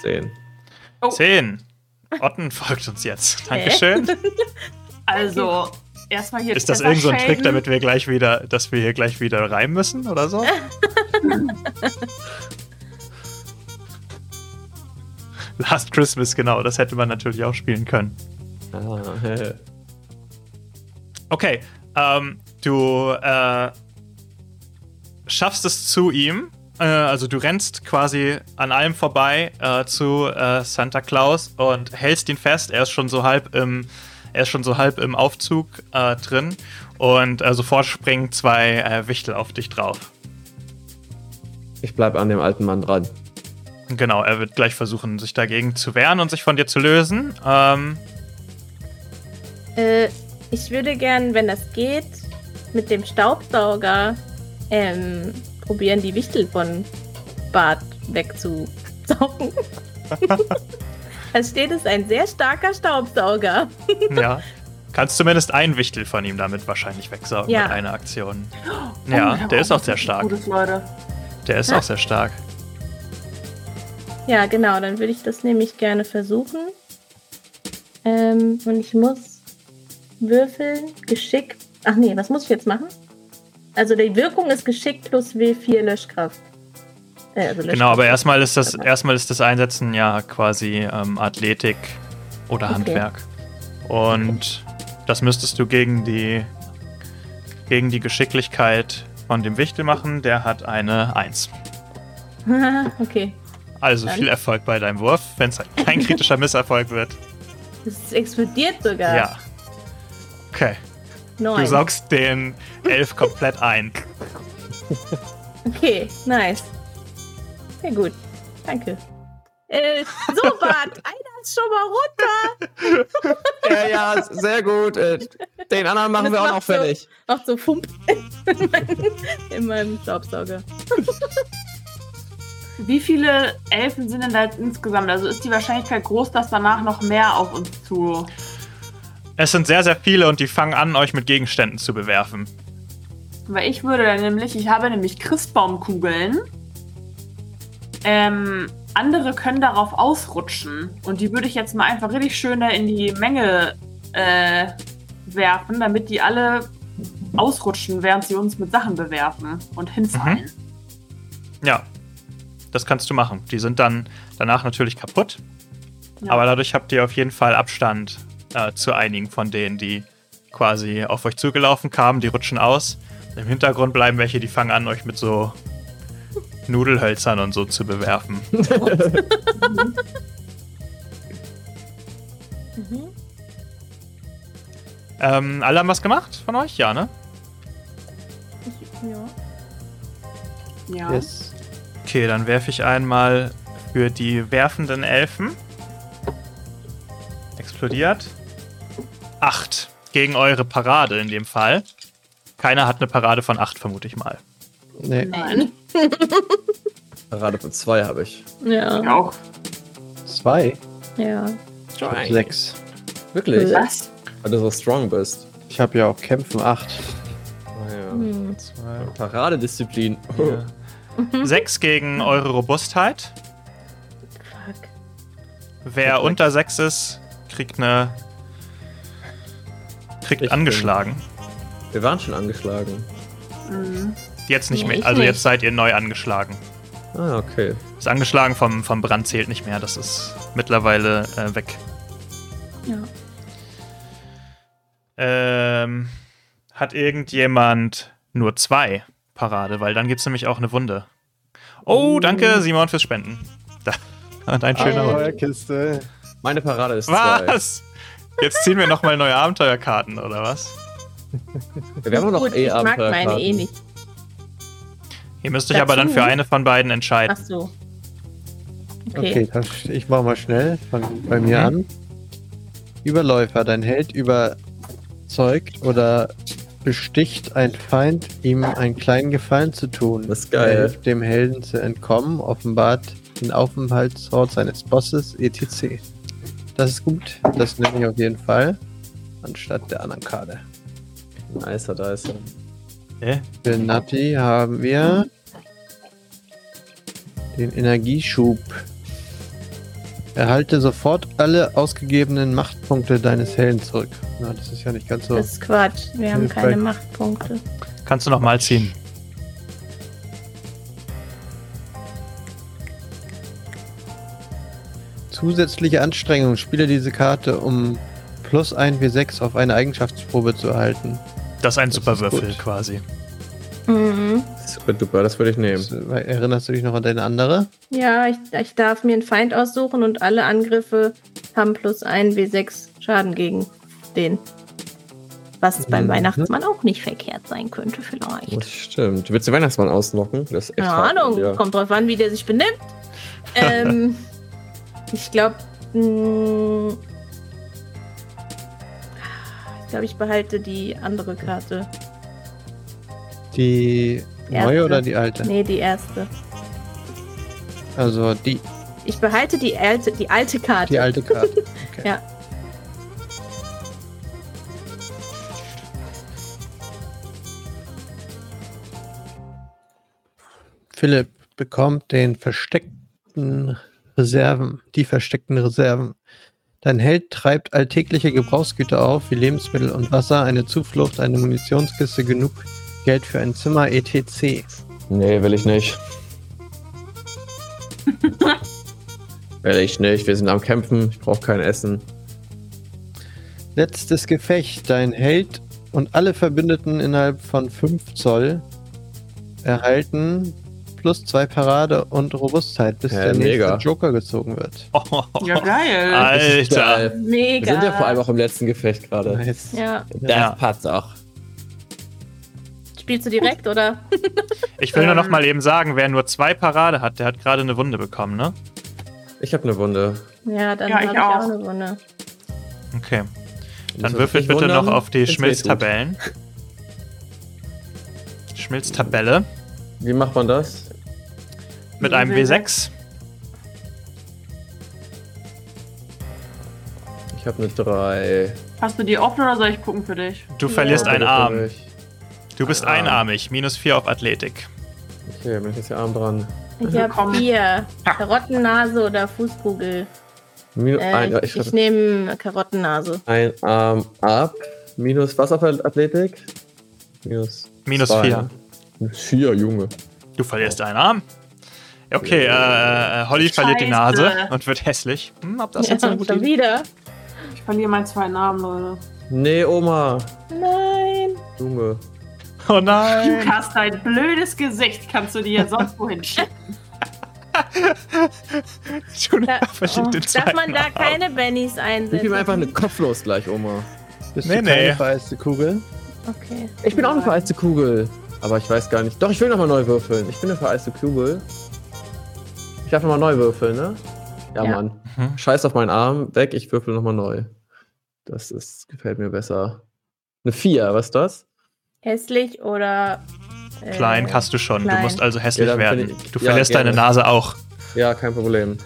D: 10.
F: Oh.
B: 10. Otten folgt uns jetzt. Dankeschön. [LAUGHS]
F: Also, erstmal hier.
B: Ist das
F: Treffer
B: irgend so ein Trick, damit wir gleich wieder, dass wir hier gleich wieder rein müssen oder so? [LAUGHS] [LAUGHS] Last Christmas, genau, das hätte man natürlich auch spielen können.
D: Ah,
B: Okay, ähm, du äh, schaffst es zu ihm. Äh, also du rennst quasi an allem vorbei äh, zu äh, Santa Claus und hältst ihn fest. Er ist schon so halb im, er ist schon so halb im Aufzug äh, drin und äh, sofort springen zwei äh, Wichtel auf dich drauf.
D: ich bleib an dem alten Mann dran.
B: Genau, er wird gleich versuchen, sich dagegen zu wehren und sich von dir zu lösen. Ähm,
C: Äh, ich würde gern, wenn das geht, mit dem Staubsauger ähm, probieren, die Wichtel von Bart wegzusaugen. [LAUGHS] es steht, es ist ein sehr starker Staubsauger. [LAUGHS]
B: ja. Kannst zumindest einen Wichtel von ihm damit wahrscheinlich wegsaugen
C: Ja.
B: mit einer Aktion.
F: Oh,
B: Ja, der ist auch sehr stark.
F: Gutes, Leute.
B: Der ist
C: Ah.
B: auch sehr stark.
C: Ja, genau, dann würde ich das nämlich gerne versuchen. Ähm, und ich muss würfeln, Geschick. Ach nee, was muss ich jetzt machen? Also die Wirkung ist Geschick plus W4 Löschkraft. Äh, also
B: Genau, aber
C: Löschkraft.
B: erstmal ist das, erstmal ist das Einsetzen ja quasi ähm, Athletik oder
C: Okay.
B: Handwerk. Und das müsstest du gegen die, gegen die Geschicklichkeit von dem Wichtel machen. Der hat eine 1. [LAUGHS]
C: okay.
B: Also
C: Dann.
B: viel Erfolg bei deinem Wurf, wenn es kein kritischer [LAUGHS] Misserfolg wird.
C: Es explodiert sogar.
B: Ja. Okay.
C: Neun.
B: Du saugst den Elf komplett ein. [LAUGHS]
C: Okay, nice. Sehr gut. Danke. Äh, so, [LAUGHS] Bart, einer ist schon mal runter.
D: Ja, ja, sehr gut. Äh, Den anderen machen
C: Das
D: wir auch noch
C: so-
D: fertig.
C: Macht so Fump in, meinem- in meinem Staubsauger.
F: Wie viele Elfen sind denn da jetzt insgesamt? Also ist die Wahrscheinlichkeit groß, dass danach noch mehr auf uns zu.
B: Es sind sehr, sehr viele und die fangen an, euch mit Gegenständen zu bewerfen.
F: Weil ich würde dann nämlich, ich habe nämlich Christbaumkugeln. Ähm, andere können darauf ausrutschen. Und die würde ich jetzt mal einfach richtig schön in die Menge äh, werfen, damit die alle ausrutschen, während sie uns mit Sachen bewerfen und hinfallen.
B: Ja, das kannst du machen. Die sind dann danach natürlich kaputt.
F: Ja.
B: Aber dadurch habt ihr auf jeden Fall Abstand äh, zu einigen von denen, die quasi auf euch zugelaufen kamen. Die rutschen aus. Im Hintergrund bleiben welche, die fangen an, euch mit so Nudelhölzern und so zu bewerfen. [LAUGHS] [LAUGHS]
C: Mhm.
B: Ähm, alle haben was gemacht von euch? Ja, ne?
C: Ich, ja.
F: Ja.
E: Yes.
B: Okay, dann werfe ich einmal für die werfenden Elfen. Explodiert. Acht. Gegen eure Parade in dem Fall. Keiner hat eine Parade von acht, vermute ich mal.
E: Nee.
F: Nein. [LAUGHS]
D: Parade von zwei habe ich.
C: Ja.
F: Ich auch.
E: Zwei.
C: Ja.
E: Sechs.
D: Wirklich?
F: Was?
D: Weil du so strong bist.
E: Ich habe ja auch Kämpfen acht.
D: Ah, ja.
C: Hm.
D: Paradedisziplin. [LAUGHS]
B: Sechs gegen eure Robustheit.
C: Fuck.
B: Wer
D: Perfekt.
B: unter sechs ist, kriegt eine. kriegt
D: Ich
B: angeschlagen.
D: Wir waren schon angeschlagen.
F: Mhm.
B: Jetzt nicht
C: Nee,
B: mehr. Also
C: nicht.
B: jetzt seid ihr neu angeschlagen.
D: Ah, okay.
B: Das Angeschlagen vom, vom Brand zählt nicht mehr. Das ist mittlerweile äh, weg.
C: Ja.
B: Ähm, hat irgendjemand nur zwei Parade? Weil dann gibt es nämlich auch eine Wunde. Oh, danke, Simon, fürs Spenden. Da, [LAUGHS] dein schöner Hund.
E: Feuerkiste.
D: Meine Parade ist zwei.
B: Was? Jetzt ziehen wir nochmal neue Abenteuerkarten, oder was?
D: Wir haben noch
C: Gut,
D: eh
C: ich mag meine eh nicht.
B: Ihr müsst euch aber dann für eine von beiden
C: Ach
B: entscheiden.
C: so.
E: Okay, das, ich mache mal schnell. Fang bei mir
B: Mhm.
E: an. Überläufer. Dein Held überzeugt oder besticht ein Feind, ihm einen kleinen Gefallen zu tun.
D: Das ist
E: Er
D: geil.
E: hilft dem Helden zu entkommen, offenbart den Aufenthaltsort seines Bosses, etc. Das ist gut. Das nehme ich auf jeden Fall. Anstatt der anderen Karte.
D: Nicer, da ist er.
B: Äh?
E: Für Natti haben wir den Energieschub. Erhalte sofort alle ausgegebenen Machtpunkte deines Helden zurück. Na, das ist ja nicht ganz so.
C: Das ist Quatsch. Wir haben keine Machtpunkte.
B: Kannst du noch mal ziehen.
E: Zusätzliche Anstrengung. Spiele diese Karte, um plus 1 W6 auf eine Eigenschaftsprobe zu erhalten.
B: Das ist ein
E: Das
B: super
E: ist
B: Würfel
E: gut.
B: quasi.
C: Mhm.
D: Super duper, das würde ich nehmen.
E: Erinnerst du dich noch an deine andere?
C: Ja, ich, ich darf mir einen Feind aussuchen und alle Angriffe haben plus ein W6 Schaden gegen den. Was beim
E: Mhm.
C: Weihnachtsmann auch nicht verkehrt sein könnte, vielleicht.
D: Das stimmt. Du willst den Weihnachtsmann ausnocken? Das
C: Keine
D: hart
C: Ahnung,
D: dir.
C: kommt drauf an, wie der sich benimmt. [LAUGHS] ähm, ich glaube, ich glaube, ich behalte die andere Karte.
E: Die
C: Erste.
E: neue oder die alte?
C: Nee, die erste.
E: Also die,
C: Ich behalte die alte, die alte Karte.
E: die alte Karte. [LAUGHS] Okay.
C: Ja.
E: Philipp bekommt den versteckten Reserven, die versteckten Reserven. Dein Held treibt alltägliche Gebrauchsgüter auf, wie Lebensmittel und Wasser, eine Zuflucht, eine Munitionskiste, genug Geld für ein Zimmer, etc.
D: Nee, will ich nicht. [LAUGHS] will ich nicht. Wir sind am Kämpfen. Ich brauche kein Essen.
E: Letztes Gefecht. Dein Held und alle Verbündeten innerhalb von 5 Zoll erhalten plus 2 Parade und Robustheit, bis
D: Ja,
E: der nächste
D: mega.
E: Joker gezogen wird. [LAUGHS]
F: Ja, geil.
B: Alter.
D: geil. Wir
C: Mega.
D: sind ja vor allem auch im letzten Gefecht gerade.
E: Nice.
C: Ja.
D: Das
B: Ja.
D: passt auch.
C: Spielst du direkt, oder? [LAUGHS]
B: Ich will nur noch mal eben sagen, wer nur zwei Parade hat, der hat gerade eine Wunde bekommen, ne?
D: Ich habe eine Wunde.
C: Ja, dann
F: Ja,
C: habe
F: ich
C: ich auch
F: auch.
C: eine Wunde.
B: Okay. Dann
D: Muss
B: würfelt
D: ich
B: bitte
D: wundern?
B: noch auf die Schmilztabellen. Schmilztabelle
D: Wie macht man das?
B: mit einem W6.
D: Ich habe eine 3.
F: Hast du die offen oder soll ich gucken für dich?
B: Du verlierst
C: Ja.
B: einen Arm. Du bist
D: Arm.
B: einarmig. Minus 4 auf Athletik.
D: Okay, bin ich jetzt hier Arm dran.
C: Ich habe
F: Willkommen.
C: vier. Karottennase oder Fußkugel.
D: Minus
C: Äh,
D: ein,
C: ich
D: ich
C: ich nehme Karottennase.
D: ein Arm ab. Minus was auf Athletik? Minus.
B: Minus
D: zwei.
B: vier.
D: Minus 4, Junge.
B: Du verlierst einen Arm. Okay, äh, äh, Holly verliert die
F: Scheiße.
B: Nase und wird hässlich. Hm, ob das
C: Ja,
B: jetzt eine gute Idee
C: wieder.
F: Ich verliere meinen zwei Namen, Leute.
D: Nee, Oma.
C: Nein.
D: Junge.
B: Oh nein.
F: Lukas, dein blödes Gesicht kannst du dir sonst wohin [LAUGHS] schicken.
B: Junior
C: Da, oh, darf man da keine Bennys einsetzen?
D: ihm einfach eine kopflos gleich, Oma.
E: Bist
B: Nee,
E: du keine
B: nee.
E: vereiste Kugel?
C: Okay.
D: Ich bin auch eine vereiste Kugel. Aber ich weiß gar nicht. Doch, ich will nochmal neu würfeln. Ich bin eine vereiste Kugel. Ich darf nochmal neu würfeln, ne? Ja,
C: Ja.
D: Mann.
B: Mhm.
D: Scheiß auf meinen Arm. Weg, ich würfel nochmal neu. Das ist, gefällt mir besser. Eine 4, was ist das?
C: Hässlich oder. äh,
B: Klein hast du schon. Du
C: klein.
B: musst also hässlich
D: Ja,
B: werden.
D: ich-
B: Du
D: ja,
B: verlierst
D: gerne.
B: deine Nase auch.
D: Ja, kein Problem.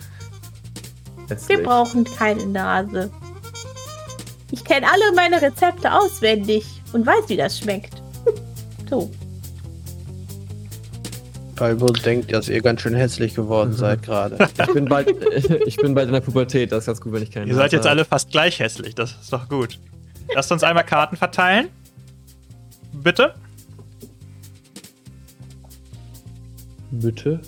C: Wir
D: Hässlich.
C: brauchen keine Nase. Ich kenne alle meine Rezepte auswendig und weiß, wie das schmeckt. [LAUGHS] so.
E: Balbo denkt, dass ihr ganz schön hässlich geworden seid [LAUGHS] gerade.
D: Ich bin, bald, [LAUGHS] ich bin bald in der Pubertät. Das ist ganz gut, wenn ich keine
B: Ihr seid jetzt alle fast gleich hässlich. Das ist doch gut. Lasst uns einmal Karten verteilen. Bitte.
D: Bitte?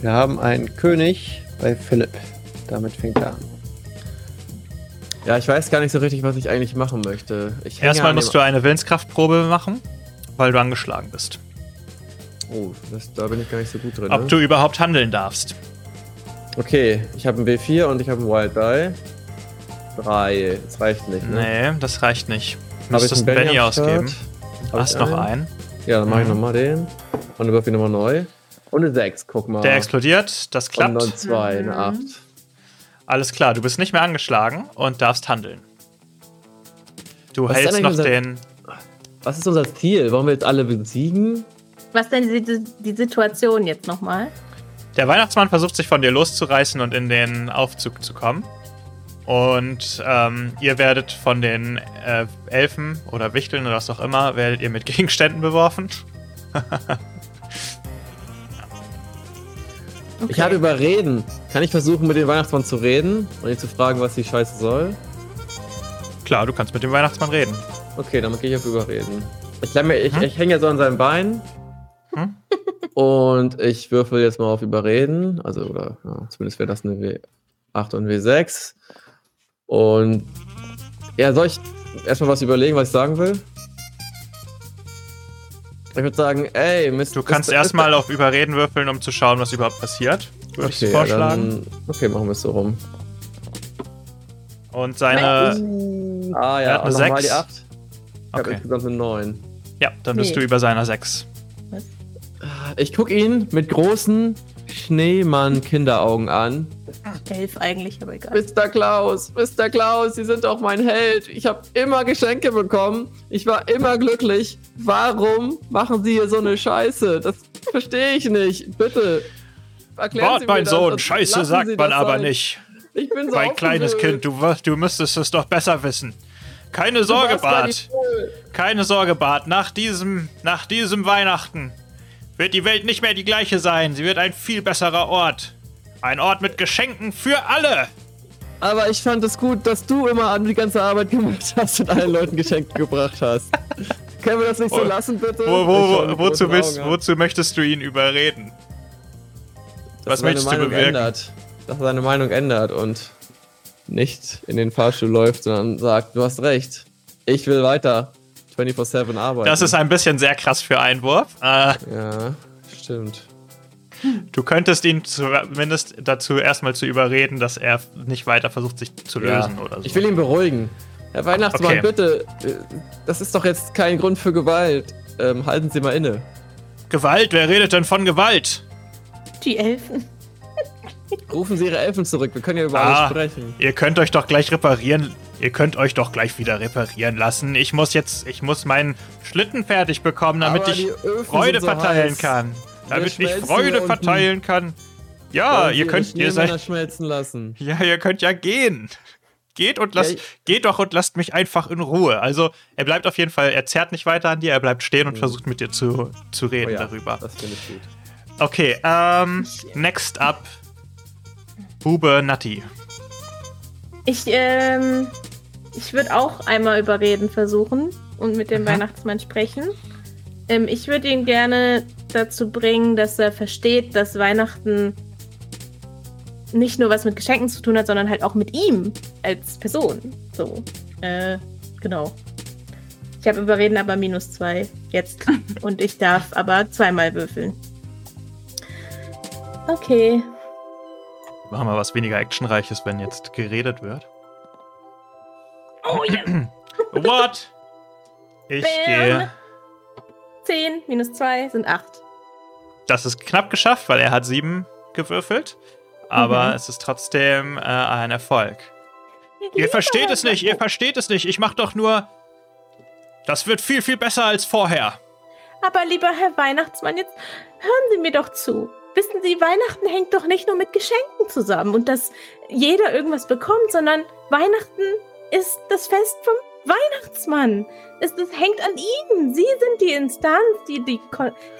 E: Wir haben einen König bei Philipp. Damit fängt er an.
D: Ja, ich weiß gar nicht so richtig, was ich eigentlich machen möchte. Ich
B: Erstmal musst du eine Willenskraftprobe machen, weil du angeschlagen bist.
D: Oh, das, da bin ich gar nicht so gut drin.
B: Ob
D: ne?
B: du überhaupt handeln darfst.
D: Okay, ich habe einen W4 und ich habe einen Wild Die. Drei. Das reicht nicht, ne?
B: Nee, das reicht nicht. Du müsstest
D: einen
B: Benny ausgeben.
D: Hab
B: Hast noch
D: einen?
B: einen.
D: Ja, dann mache ich
B: Mhm.
D: nochmal den. Und dann würfel ich nochmal neu. Und eine 6, guck mal.
B: Der explodiert, das
D: Und
B: klappt.
D: dann 2, eine
C: Mhm.
D: 8.
B: Alles klar, du bist nicht mehr angeschlagen und darfst handeln. Du
D: Was ist
B: hältst noch
D: unser-
B: den.
D: Was ist unser Ziel? Wollen wir jetzt alle besiegen?
C: Was denn die, die Situation jetzt nochmal?
B: Der Weihnachtsmann versucht sich von dir loszureißen und in den Aufzug zu kommen. Und ähm, ihr werdet von den äh, Elfen oder Wichteln oder was auch immer, werdet ihr mit [LAUGHS] Gegenständen beworfen.
D: Ich habe überreden. Kann ich versuchen, mit dem Weihnachtsmann zu reden und ihn zu fragen, was die Scheiße soll?
B: Klar, du kannst mit dem Weihnachtsmann reden.
D: Okay, dann gehe ich auf überreden. Ich, ich,
B: Hm?
D: ich hänge ja so an seinem Bein.
B: Hm?
D: Und ich würfel jetzt mal auf Überreden. Also, oder ja, zumindest wäre das eine W8 und W6. Und ja, soll ich erstmal was überlegen, was ich sagen will? Ich würde sagen, ey, Mist.
B: Du kannst erstmal auf Überreden würfeln, um zu schauen, was überhaupt passiert. Würde ich
D: okay,
B: vorschlagen.
D: Ja, dann, okay, machen wir es so rum.
B: Und seine.
D: Ah
B: Er
D: ja,
B: hat eine
D: und nochmal
B: sechs.
D: die 8. Ich habe
B: Okay.
D: insgesamt eine 9.
B: Ja, dann bist
C: Nee.
B: du über seiner 6.
D: Ich gucke ihn mit großen Schneemann-Kinderaugen an.
C: Elf eigentlich, aber egal.
D: Mr. Klaus, Mr. Klaus, Sie sind doch mein Held. Ich habe immer Geschenke bekommen. Ich war immer glücklich. Warum machen Sie hier so eine Scheiße? Das verstehe ich nicht. Bitte. Erklären
B: Wart,
D: Sie mir
B: mein
D: das
B: Sohn, Scheiße sagt man aber
D: sein.
B: nicht.
D: Ich bin so
B: Mein kleines. Kind, du, wirst- du müsstest es doch besser wissen. Keine Sorge, Bart. Keine Sorge, Bart. Nach diesem, nach diesem Weihnachten wird die Welt nicht mehr die gleiche sein. Sie wird ein viel besserer Ort. Ein Ort mit Geschenken für alle.
D: Aber ich fand es gut, dass du immer an die ganze Arbeit gemacht hast und allen Leuten Geschenke gebracht hast. [LAUGHS] Können wir das nicht so
B: Wo-
D: lassen, bitte?
B: Wo, wo,
D: mit
B: wozu,
D: an.
B: wozu möchtest du ihn überreden?
D: dass
B: Was
D: er seine
B: möchtest du
D: Meinung
B: bewirken?
D: Ändert, dass er seine Meinung ändert und nicht in den Fahrstuhl läuft, sondern sagt, du hast recht. Ich will weiter 24-7 arbeiten.
B: Das ist ein bisschen sehr krass für Einwurf. Äh,
D: Ja, stimmt.
B: du könntest ihn zumindest dazu erstmal zu überreden, dass er nicht weiter versucht, sich zu lösen
D: ja.
B: oder so.
D: Ich will ihn beruhigen. Herr Weihnachtsmann,
B: Okay.
D: bitte. äh, Das ist doch jetzt kein Grund für Gewalt. Ähm, halten Sie mal inne.
B: Gewalt? Wer redet denn von Gewalt?
C: Die Elfen.
D: Rufen Sie Ihre Elfen zurück. Wir können ja über
B: Ah.
D: alles sprechen.
B: Ihr könnt euch doch gleich reparieren. Ihr könnt euch doch gleich wieder reparieren lassen. Ich muss jetzt, ich muss meinen Schlitten fertig bekommen, damit
D: Aber
B: ich Freude
D: so
B: verteilen
D: heiß.
B: kann. Damit ich Freude verteilen kann. Ja, ihr könnt, ihr seid,
D: schmelzen lassen.
B: ja, ihr könnt ja gehen. Geht und lasst,
D: Ja,
B: geht doch und lasst mich einfach in Ruhe. Also, er bleibt auf jeden Fall, er zerrt nicht weiter an dir, er bleibt stehen und versucht mit dir zu, zu
D: Oh
B: reden
D: ja,
B: darüber.
D: Das finde ich gut.
B: Okay, ähm, next up. Bube Natti.
C: Ich, ähm, ich würde auch einmal überreden versuchen und mit dem
B: Mhm.
C: Weihnachtsmann sprechen. Ähm, ich würde ihn gerne dazu bringen, dass er versteht, dass Weihnachten nicht nur was mit Geschenken zu tun hat, sondern halt auch mit ihm als Person. So, äh, genau. Ich habe überreden aber minus zwei jetzt. [LAUGHS] und ich darf aber zweimal würfeln. Okay.
B: Machen wir was weniger Actionreiches, wenn jetzt geredet wird.
C: Oh ja. [CLEARS THROAT]
B: What? Ich
C: Bam.
B: gehe.
C: 10 minus 2 sind 8.
B: Das ist knapp geschafft, weil er hat sieben gewürfelt. Aber
C: Mhm.
B: es ist trotzdem äh, ein Erfolg. Ihr versteht es nicht, ihr versteht es nicht. Ich mach doch nur. Das wird viel, viel besser als vorher.
C: Aber lieber Herr Weihnachtsmann, jetzt hören Sie mir doch zu. Wissen Sie, Weihnachten hängt doch nicht nur mit Geschenken zusammen und dass jeder irgendwas bekommt, sondern Weihnachten ist das Fest vom Weihnachtsmann. Es, es hängt an Ihnen. Sie sind die Instanz, die, die,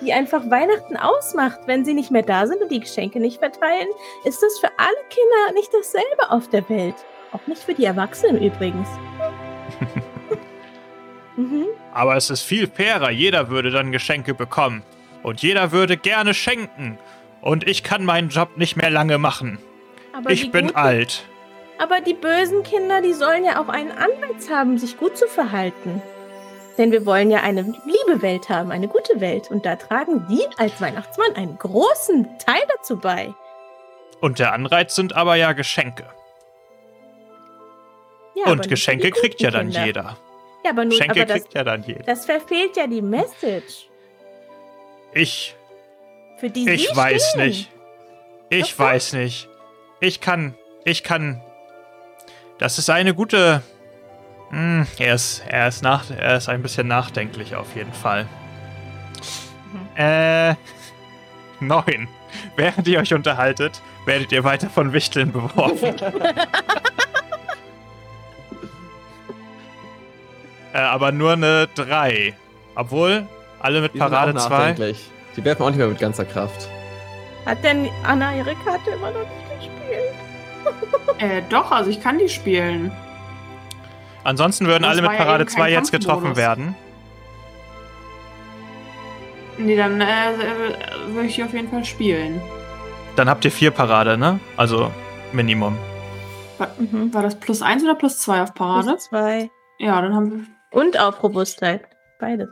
C: die einfach Weihnachten ausmacht. Wenn Sie nicht mehr da sind und die Geschenke nicht verteilen, ist das für alle Kinder nicht dasselbe auf der Welt. Auch nicht für die Erwachsenen übrigens. [LAUGHS] mhm.
B: Aber es ist viel fairer. Jeder würde dann Geschenke bekommen. Und jeder würde gerne schenken. Und ich kann meinen Job nicht mehr lange machen.
C: Aber
B: ich bin
C: guten-
B: alt.
C: Aber die bösen Kinder, die sollen ja auch einen Anreiz haben, sich gut zu verhalten. Denn wir wollen ja eine liebe Welt haben, eine gute Welt. Und da tragen die als Weihnachtsmann einen großen Teil dazu bei.
B: Und der Anreiz sind aber ja Geschenke.
C: Ja,
B: Und Geschenke kriegt ja dann
C: Kinder.
B: jeder.
C: Ja, aber nur,
B: Geschenke
C: aber das,
B: kriegt ja dann jeder.
C: das verfehlt ja die Message.
B: Ich,
C: Für die
B: ich
C: Sie
B: weiß
C: stehen.
B: nicht. Ich
C: doch.
B: weiß nicht. Ich kann, ich kann. Das ist eine gute. Hm, er ist, er ist nach, er ist ein bisschen nachdenklich auf jeden Fall.
C: Mhm.
B: Äh, neun. [LAUGHS] Während ihr euch unterhaltet, werdet ihr weiter von Wichteln beworfen. [LAUGHS] äh, aber nur eine drei. Obwohl, alle mit Parade
D: auch
B: 2.
D: Die werfen auch nicht mehr mit ganzer Kraft.
C: Hat denn Anna ihre Karte immer noch nicht gespielt? [LAUGHS]
F: Äh, doch, also ich kann die spielen.
B: Ansonsten würden
F: Das
B: alle mit
F: ja
B: Parade
F: eben
B: 2
F: kein
B: jetzt getroffen werden.
F: Nee, dann äh, würde ich die auf jeden Fall spielen.
B: Dann habt ihr vier Parade, ne? Also Minimum.
C: Mhm.
F: War das plus eins oder plus zwei auf Parade?
C: Plus zwei.
F: Ja, dann haben wir.
C: Und auf Robustheit. Beides.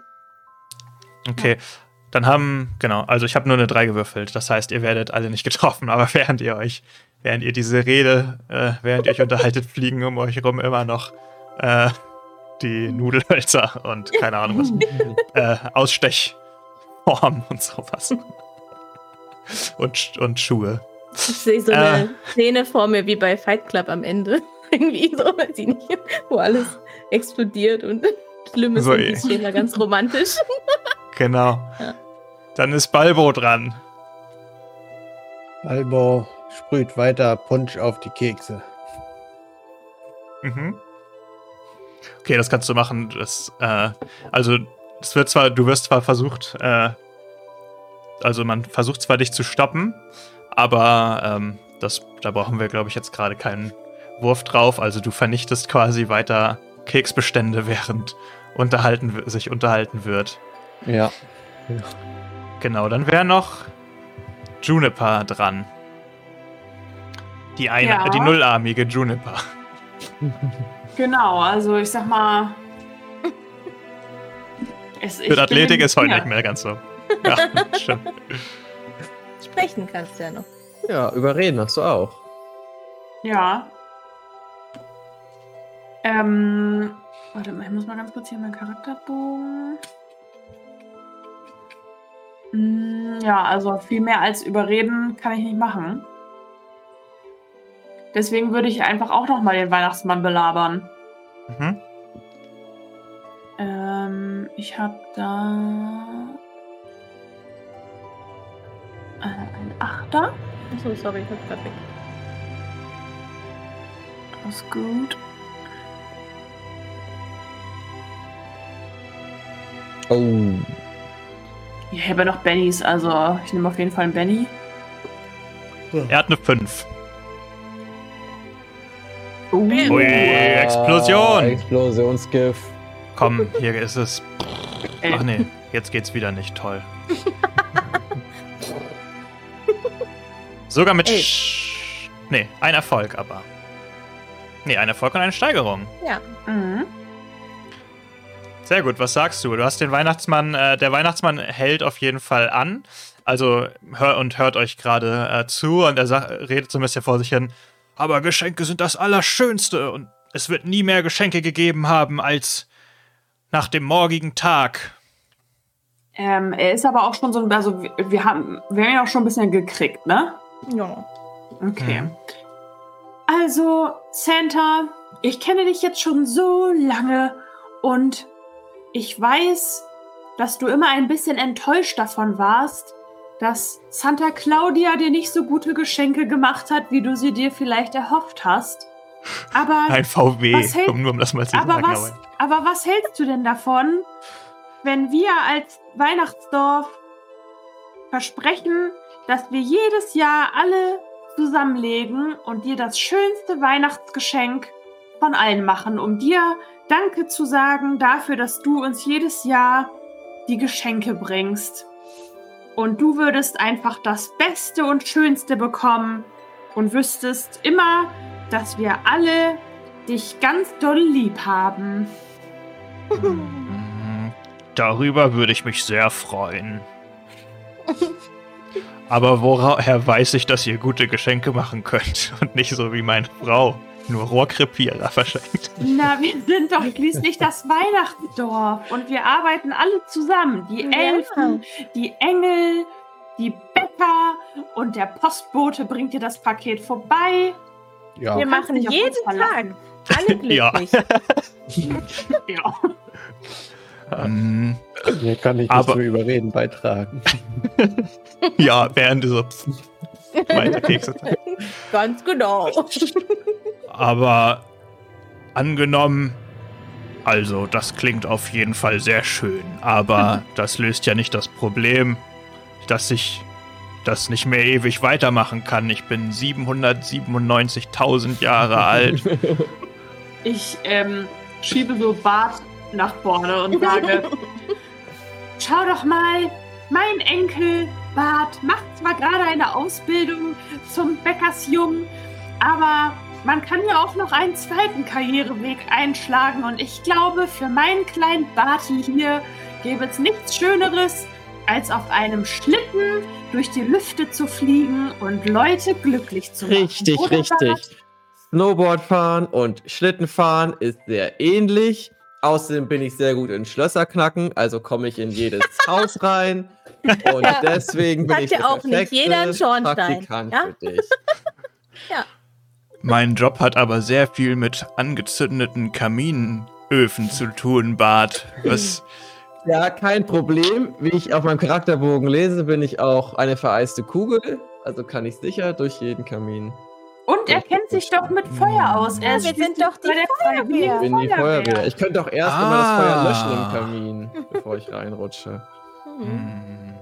B: Okay. Dann haben, genau, also ich habe nur eine 3 gewürfelt. Das heißt, ihr werdet alle nicht [LAUGHS] getroffen, aber während ihr euch, während ihr diese Rede, äh, während ihr euch unterhaltet, [LAUGHS] fliegen um euch rum immer noch äh, die Nudelhölzer und keine Ahnung was. [LAUGHS] äh, Ausstechform und sowas. und, und Schuhe.
C: Ich sehe so eine Szene vor mir wie bei Fight Club am Ende. Irgendwie so, weiß ich nicht, wo alles explodiert und schlimm ist
B: So,
C: und
B: eh.
C: die stehen da ganz romantisch.
B: Genau.
C: Ja.
B: Dann ist Balbo dran.
E: Albo sprüht weiter Punsch auf die Kekse.
B: Mhm. Okay, das kannst du machen. Das, äh, also, es wird zwar, du wirst zwar versucht, äh, also man versucht zwar dich zu stoppen, aber ähm, das, da brauchen wir, glaube ich, jetzt gerade keinen Wurf drauf. Also du vernichtest quasi weiter Keksbestände, [LAUGHS] während unterhalten, sich unterhalten wird.
E: Ja.
B: Genau, dann wäre noch Juniper dran. Die eine,
F: Ja.
B: die nullarmige Juniper.
F: Genau, also ich sag mal. Es, ich
B: Für Athletik ist heute
F: ja.
B: nicht mehr ganz so. Ja, [LAUGHS] stimmt.
C: Sprechen kannst du ja noch.
D: Ja, überreden hast du auch.
F: Ja. Ähm, warte mal, ich muss mal ganz kurz hier meinen Charakterbogen. Mm, Ja, also viel mehr als überreden kann ich nicht machen. Deswegen würde ich einfach auch noch mal den Weihnachtsmann belabern.
B: Mhm.
F: Ähm, ich habe da äh, ein Achter.
C: Achso, sorry, ich hab grad weg.
F: Das ist gut.
D: Oh.
F: Ich habe ja noch Bennys, also ich nehme auf jeden Fall einen Benny.
B: Er hat eine 5.
F: Uh,
B: Ui, Explosion!
D: Explosionsgift.
B: Komm, hier ist es.
F: Elf.
B: Ach nee, jetzt geht's wieder nicht. Toll. [LAUGHS] Sogar mit. Sch nee, ein Erfolg aber. Nee, ein Erfolg und eine Steigerung.
C: Ja.
F: Mhm.
B: Sehr gut, was sagst du? Du hast den Weihnachtsmann, äh, der Weihnachtsmann hält auf jeden Fall an. Also hör und hört euch gerade äh, zu und er redet so ein bisschen vor sich hin. Aber Geschenke sind das Allerschönste und es wird nie mehr Geschenke gegeben haben als nach dem morgigen Tag.
F: Ähm, er ist aber auch schon so, also wir, wir haben, wir haben ihn auch schon ein bisschen gekriegt, ne?
C: Ja.
F: Okay.
B: Mhm.
F: Also, Santa, ich kenne dich jetzt schon so lange und ich weiß, dass du immer ein bisschen enttäuscht davon warst, dass Santa Claudia dir nicht so gute Geschenke gemacht hat, wie du sie dir vielleicht erhofft hast. Aber,
B: Ein VW,
F: Was hält-
B: um nur um das mal zu
F: aber,
B: sagen.
F: was, aber was hältst du denn davon, wenn wir als Weihnachtsdorf versprechen, dass wir jedes Jahr alle zusammenlegen und dir das schönste Weihnachtsgeschenk von allen machen, um dir Danke zu sagen dafür, dass du uns jedes Jahr die Geschenke bringst. Und du würdest einfach das Beste und Schönste bekommen und wüsstest immer, dass wir alle dich ganz doll lieb haben.
B: Mm, Darüber würde ich mich sehr freuen. Aber woher weiß ich, dass ihr gute Geschenke machen könnt und nicht so wie meine Frau? Nur Rohrkrepierer verschenkt.
F: Na, wir sind doch schließlich das Weihnachtsdorf und wir arbeiten alle zusammen. Die
C: Ja.
F: Elfen, die Engel, die Bäcker und der Postbote bringt dir das Paket vorbei.
E: Ja.
C: Wir machen jeden. Tag alle [LAUGHS]
B: Ja.
C: glücklich. [LAUGHS]
F: Ja.
B: Ähm,
E: Hier kann ich
B: Aber-
E: nicht zum Überreden beitragen. [LAUGHS]
B: ja, während dieser weiter Kekse.
C: Ganz genau.
B: Aber angenommen, also das klingt auf jeden Fall sehr schön, aber das löst ja nicht das Problem, dass ich das nicht mehr ewig weitermachen kann. Ich bin 797.000 Jahre [LAUGHS] alt.
F: Ich ähm, schiebe so Bart nach vorne und [LAUGHS] sage: Schau doch mal, mein Enkel Bart macht zwar gerade eine Ausbildung zum Bäckersjungen, aber man kann ja auch noch einen zweiten Karriereweg einschlagen und ich glaube, für meinen kleinen Barty hier gäbe es nichts Schöneres, als auf einem Schlitten durch die Lüfte zu fliegen und Leute glücklich zu machen.
D: Richtig,
F: Oder,
D: richtig.
F: Bart?
D: Snowboard fahren und Schlitten fahren ist sehr ähnlich. Außerdem bin ich sehr gut in Schlösser knacken, also komme ich in jedes [LAUGHS] Haus rein. Und
C: Ja.
D: deswegen bin
C: Hat
D: ich
C: ja auch nicht jeder Schornstein,
D: Praktikant
C: ja?
D: für dich. [LAUGHS]
B: Mein Job hat aber sehr viel mit angezündeten Kaminöfen zu tun, Bart. Was
D: Ja, kein Problem. Wie ich auf meinem Charakterbogen lese, bin ich auch eine vereiste Kugel. Also kann ich sicher durch jeden Kamin.
F: Und er kennt sich doch mit Feuer aus. Er
C: Ja, wir sind doch die Feuerwehr.
D: Ich bin die Feuerwehr. Ich könnte auch erst immer das
B: Ah.
D: Feuer löschen im Kamin, bevor ich reinrutsche.
C: Mhm.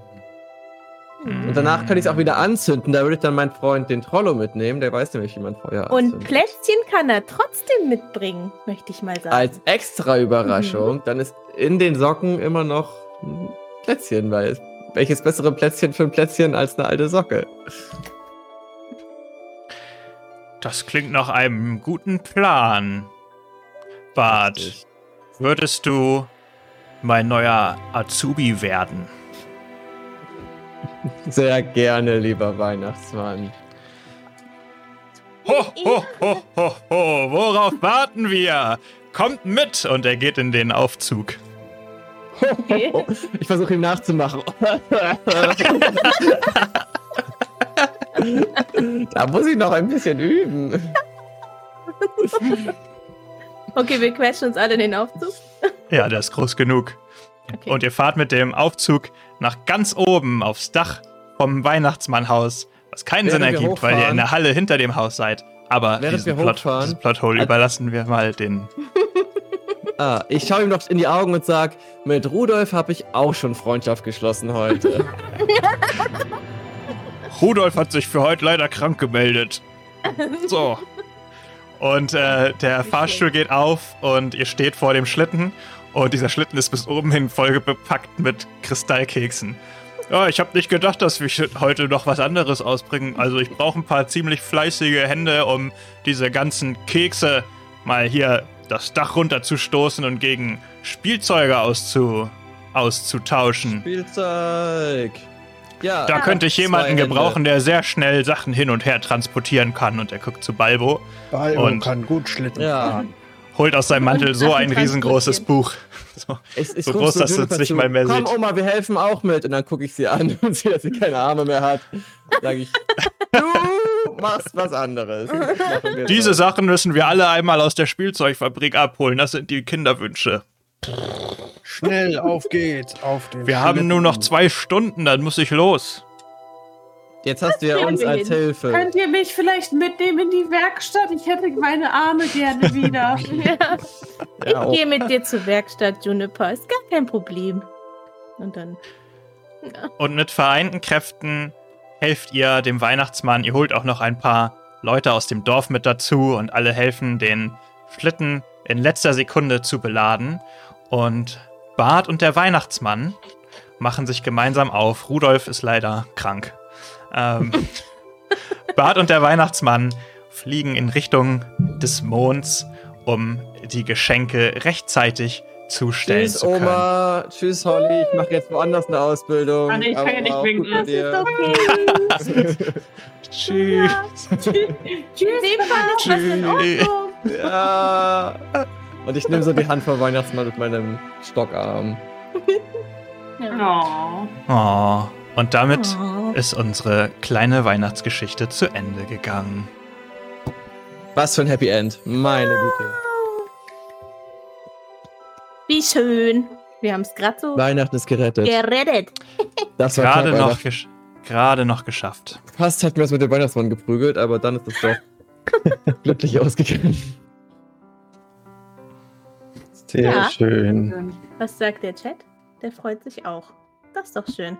D: Und danach kann ich es auch wieder anzünden. Da würde ich dann meinen Freund, den Trollo, mitnehmen. Der weiß nämlich, wie man Feuer
C: Und
D: anzündet.
C: Plätzchen kann er trotzdem mitbringen, möchte ich mal sagen.
D: Als extra Überraschung, dann ist in den Socken immer noch ein Plätzchen, weil welches bessere Plätzchen für ein Plätzchen als eine alte Socke?
B: Das klingt nach einem guten Plan. Bart, würdest du mein neuer Azubi werden?
D: Sehr gerne, lieber Weihnachtsmann.
B: Ho, ho, ho, ho, ho, worauf warten wir? Kommt mit! Und er geht in den Aufzug.
C: Okay. [LAUGHS]
D: Ich versuche ihm nachzumachen. [LAUGHS] da muss ich noch ein bisschen üben.
C: okay, wir quetschen uns alle in den Aufzug.
B: Ja, der ist groß genug.
C: Okay.
B: Und ihr fahrt mit dem Aufzug nach ganz oben aufs Dach vom Weihnachtsmannhaus, was keinen
D: Während
B: Sinn ergibt, weil ihr in der Halle hinter dem Haus seid. Aber diesen
D: wir
B: Plot, diesen Plothole
D: Also-
B: überlassen wir mal den. [LAUGHS]
D: Ah, ich schaue ihm noch in die Augen und sage, mit Rudolf habe ich auch schon Freundschaft geschlossen heute. [LAUGHS]
B: Rudolf hat sich für heute leider krank gemeldet. [LAUGHS] So. Und äh, der Fahrstuhl geht auf und ihr steht vor dem Schlitten. Und dieser Schlitten ist bis oben hin voll bepackt mit Kristallkeksen. Ja, ich habe nicht gedacht, dass wir [LAUGHS] heute noch was anderes ausbringen. Also ich brauche ein paar ziemlich fleißige Hände, um diese ganzen Kekse mal hier das Dach runterzustoßen und gegen Spielzeuge auszu auszutauschen.
D: Spielzeug. Ja.
B: Da könnte ich jemanden gebrauchen, der sehr schnell Sachen hin und her transportieren kann. Und er guckt zu Balbo,
E: Balbo
B: Und-
E: kann gut Schlitten
D: Ja.
E: fahren.
B: holt aus seinem Mantel so ein riesengroßes Buch. So.
D: Es ist
B: So groß, dass
D: Juniper
B: es nicht mal mehr
D: Komm,
B: sieht.
D: Oma, wir helfen auch mit. Und dann gucke ich sie an [LAUGHS] und sehe, dass sie keine Arme mehr hat. Sage ich, du machst was anderes.
B: Diese
D: so.
B: Sachen müssen wir alle einmal aus der Spielzeugfabrik abholen. Das sind die Kinderwünsche.
E: Schnell, auf geht's, auf den
B: Wir haben nur noch zwei Stunden, dann muss ich los.
D: Jetzt hast du ja uns
C: wir
D: als
C: hin.
D: Hilfe.
F: Könnt ihr mich vielleicht mitnehmen in die Werkstatt? Ich hätte meine Arme gerne wieder. [LAUGHS]
C: Ja. Ich
D: Ja,
C: gehe mit dir zur Werkstatt, Juniper. Ist gar kein Problem. Und dann.
B: Und mit vereinten Kräften helft ihr dem Weihnachtsmann. Ihr holt auch noch ein paar Leute aus dem Dorf mit dazu und alle helfen, den Schlitten in letzter Sekunde zu beladen. Und Bart und der Weihnachtsmann machen sich gemeinsam auf. Rudolf ist leider krank. Ähm, Bart und der Weihnachtsmann fliegen in Richtung des Monds, um die Geschenke rechtzeitig zustellen
D: Tschüss,
B: zu können.
D: Oma. Tschüss, Holly. Ich mache jetzt woanders eine Ausbildung.
F: Ah, nee, ich kann ja nicht winken.
C: Das ist okay. [LAUGHS]
B: Tschüss.
C: Ist das in Ordnung.
D: Ja. Und ich nehme so die Hand vom Weihnachtsmann mit meinem Stockarm.
F: Oh.
B: Oh. Und damit
C: Oh.
B: ist unsere kleine Weihnachtsgeschichte zu Ende gegangen.
D: Was für ein Happy End. Meine Güte.
C: Wie schön. Wir haben es gerade so
D: Weihnachten ist gerettet.
C: gerettet. [LAUGHS]
D: Das war
B: Gerade noch, gesch gerade noch geschafft.
D: Fast hätten wir es mit dem Weihnachtsmann geprügelt, aber dann ist es doch [LAUGHS] glücklich ausgegangen.
E: Sehr
C: Ja.
E: schön.
C: Was sagt der Chat? Der freut sich auch. Das ist doch schön.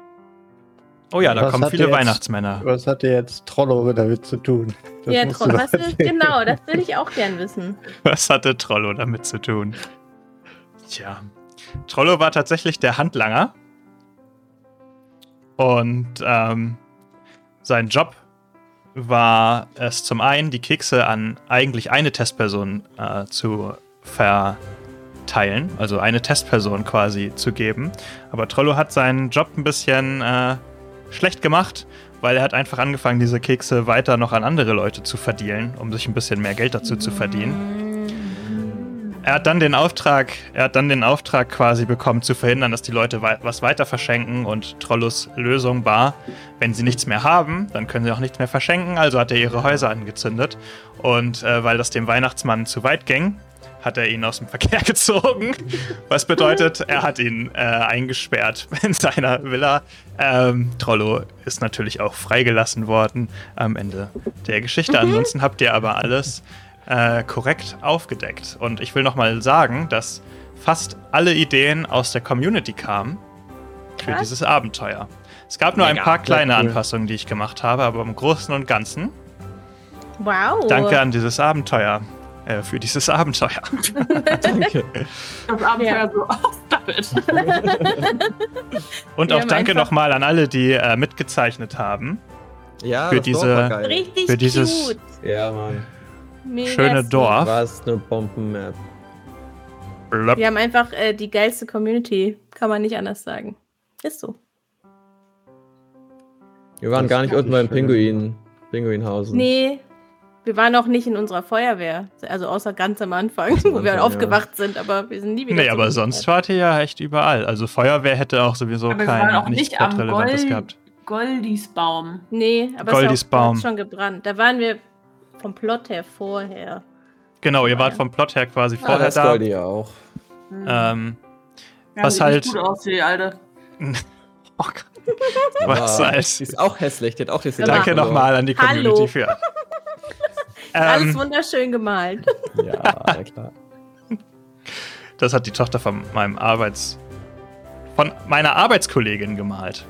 B: Oh ja, da
E: Was
B: kommen viele
E: der jetzt-
B: Weihnachtsmänner.
E: Was hat dir jetzt Trollo damit zu tun? Das
C: ja,
E: musst
C: Tro-
E: du doch
C: was ist,
E: erzählen.
C: genau, das will ich auch gern wissen. [LAUGHS]
B: Was hatte Trollo damit zu tun? Tja, Trollo war tatsächlich der Handlanger. Und ähm, sein Job war es zum einen, die Kekse an eigentlich eine Testperson äh, zu verteilen, also eine Testperson quasi zu geben. Aber Trollo hat seinen Job ein bisschen äh, schlecht gemacht, weil er hat einfach angefangen, diese Kekse weiter noch an andere Leute zu verdienen, um sich ein bisschen mehr Geld dazu zu verdienen. Er hat dann den Auftrag, er hat dann den Auftrag quasi bekommen, zu verhindern, dass die Leute was weiter verschenken und Trollos Lösung war, wenn sie nichts mehr haben, dann können sie auch nichts mehr verschenken, also hat er ihre Häuser angezündet und äh, weil das dem Weihnachtsmann zu weit ging, hat er ihn aus dem Verkehr [LAUGHS] gezogen, was bedeutet, er hat ihn äh, eingesperrt [LAUGHS] in seiner Villa. Ähm, Trollo ist natürlich auch freigelassen worden am Ende der Geschichte. Ansonsten habt ihr aber alles äh, korrekt aufgedeckt. Und ich will nochmal sagen, dass fast alle Ideen aus der Community kamen für
C: Krass.
B: dieses Abenteuer. Es gab nur ein
D: Mega,
B: paar kleine
E: cool.
B: Anpassungen, die ich gemacht habe, aber im Großen und Ganzen
C: Wow.
B: danke an dieses Abenteuer. Äh, für dieses Abenteuer. [LAUGHS]
D: Danke.
F: Das Abenteuer
C: Ja.
F: so, oh, stop it.
B: Und
C: Wir
B: auch danke nochmal an alle, die äh, mitgezeichnet haben.
D: Ja,
B: Für diese-
D: war geil.
C: Richtig
B: für dieses-
C: cute.
D: Ja, Mann.
C: Mega
B: Schöne. Dorf.
D: Was eine Bomben-Map.
C: Wir haben einfach äh, die geilste Community. Kann man nicht anders sagen. Ist so.
D: Wir waren
E: Das
D: gar nicht unten beim. Pinguin. Pinguinhausen.
C: Nee, wir waren auch nicht in unserer Feuerwehr. Also außer ganz am Anfang, wo wir aufgewacht sind, aber wir sind nie wieder
B: Nee, aber sonst wart ihr ja echt überall. Also Feuerwehr hätte auch sowieso
F: Aber waren auch
B: kein
F: nicht
B: nichts
F: am
B: Relevantes
F: Gold-
B: gehabt.
F: Goldisbaum.
C: Nee, aber
B: Goldis
C: es hat's schon gebrannt. Da waren wir vom Plot her vorher.
B: Genau, ihr wart vom Plot her quasi vorher
D: das
B: da.
D: Goldi ja auch.
F: Hm.
B: Ähm,
F: Ja,
B: was halt-
F: Nicht gut aus, die Alte. [LAUGHS]
B: oh Gott. Was als-
D: Die ist auch hässlich. Die hat auch diese
C: Danke
B: nochmal an die
C: Hallo.
B: Community für.
C: Alles
B: ähm,
C: wunderschön gemalt. [LAUGHS]
D: Ja, klar.
B: das hat die Tochter von meinem Arbeits. von meiner Arbeitskollegin gemalt.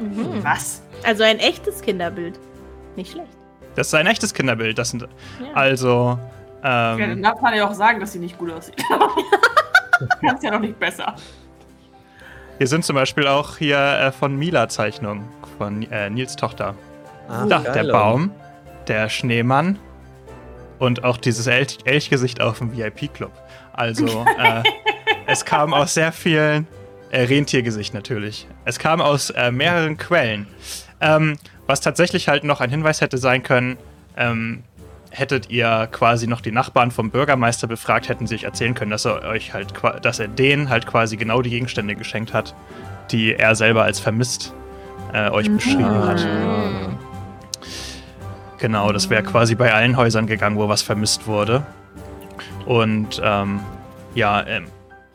C: Mhm.
F: Was?
C: Also ein echtes Kinderbild. Nicht schlecht.
B: Das ist ein echtes Kinderbild. Das sind
C: Ja.
B: also.
F: Ja, dann
B: Ähm,
F: darf man ja auch sagen, dass sie nicht gut aussieht. [LAUGHS] Kannst ja noch nicht besser.
B: hier sind zum Beispiel auch hier äh, von Mila Zeichnungen von äh, Nils Tochter.
D: Ah,
B: Da, der. Baum, der Schneemann und auch dieses Elch Elchgesicht auf dem VIP-Club. Also, äh, [LAUGHS] es kam aus sehr vielen. Äh, Rentiergesicht natürlich. Es kam aus äh, mehreren Quellen. Ähm, was tatsächlich halt noch ein Hinweis hätte sein können, ähm, hättet ihr quasi noch die Nachbarn vom Bürgermeister befragt, hätten sie euch erzählen können, dass er euch halt, dass er denen halt quasi genau die Gegenstände geschenkt hat, die er selber als vermisst äh, euch beschrieben hat. Genau, das wäre quasi bei allen Häusern gegangen, wo was vermisst wurde. Und ähm, ja, ähm,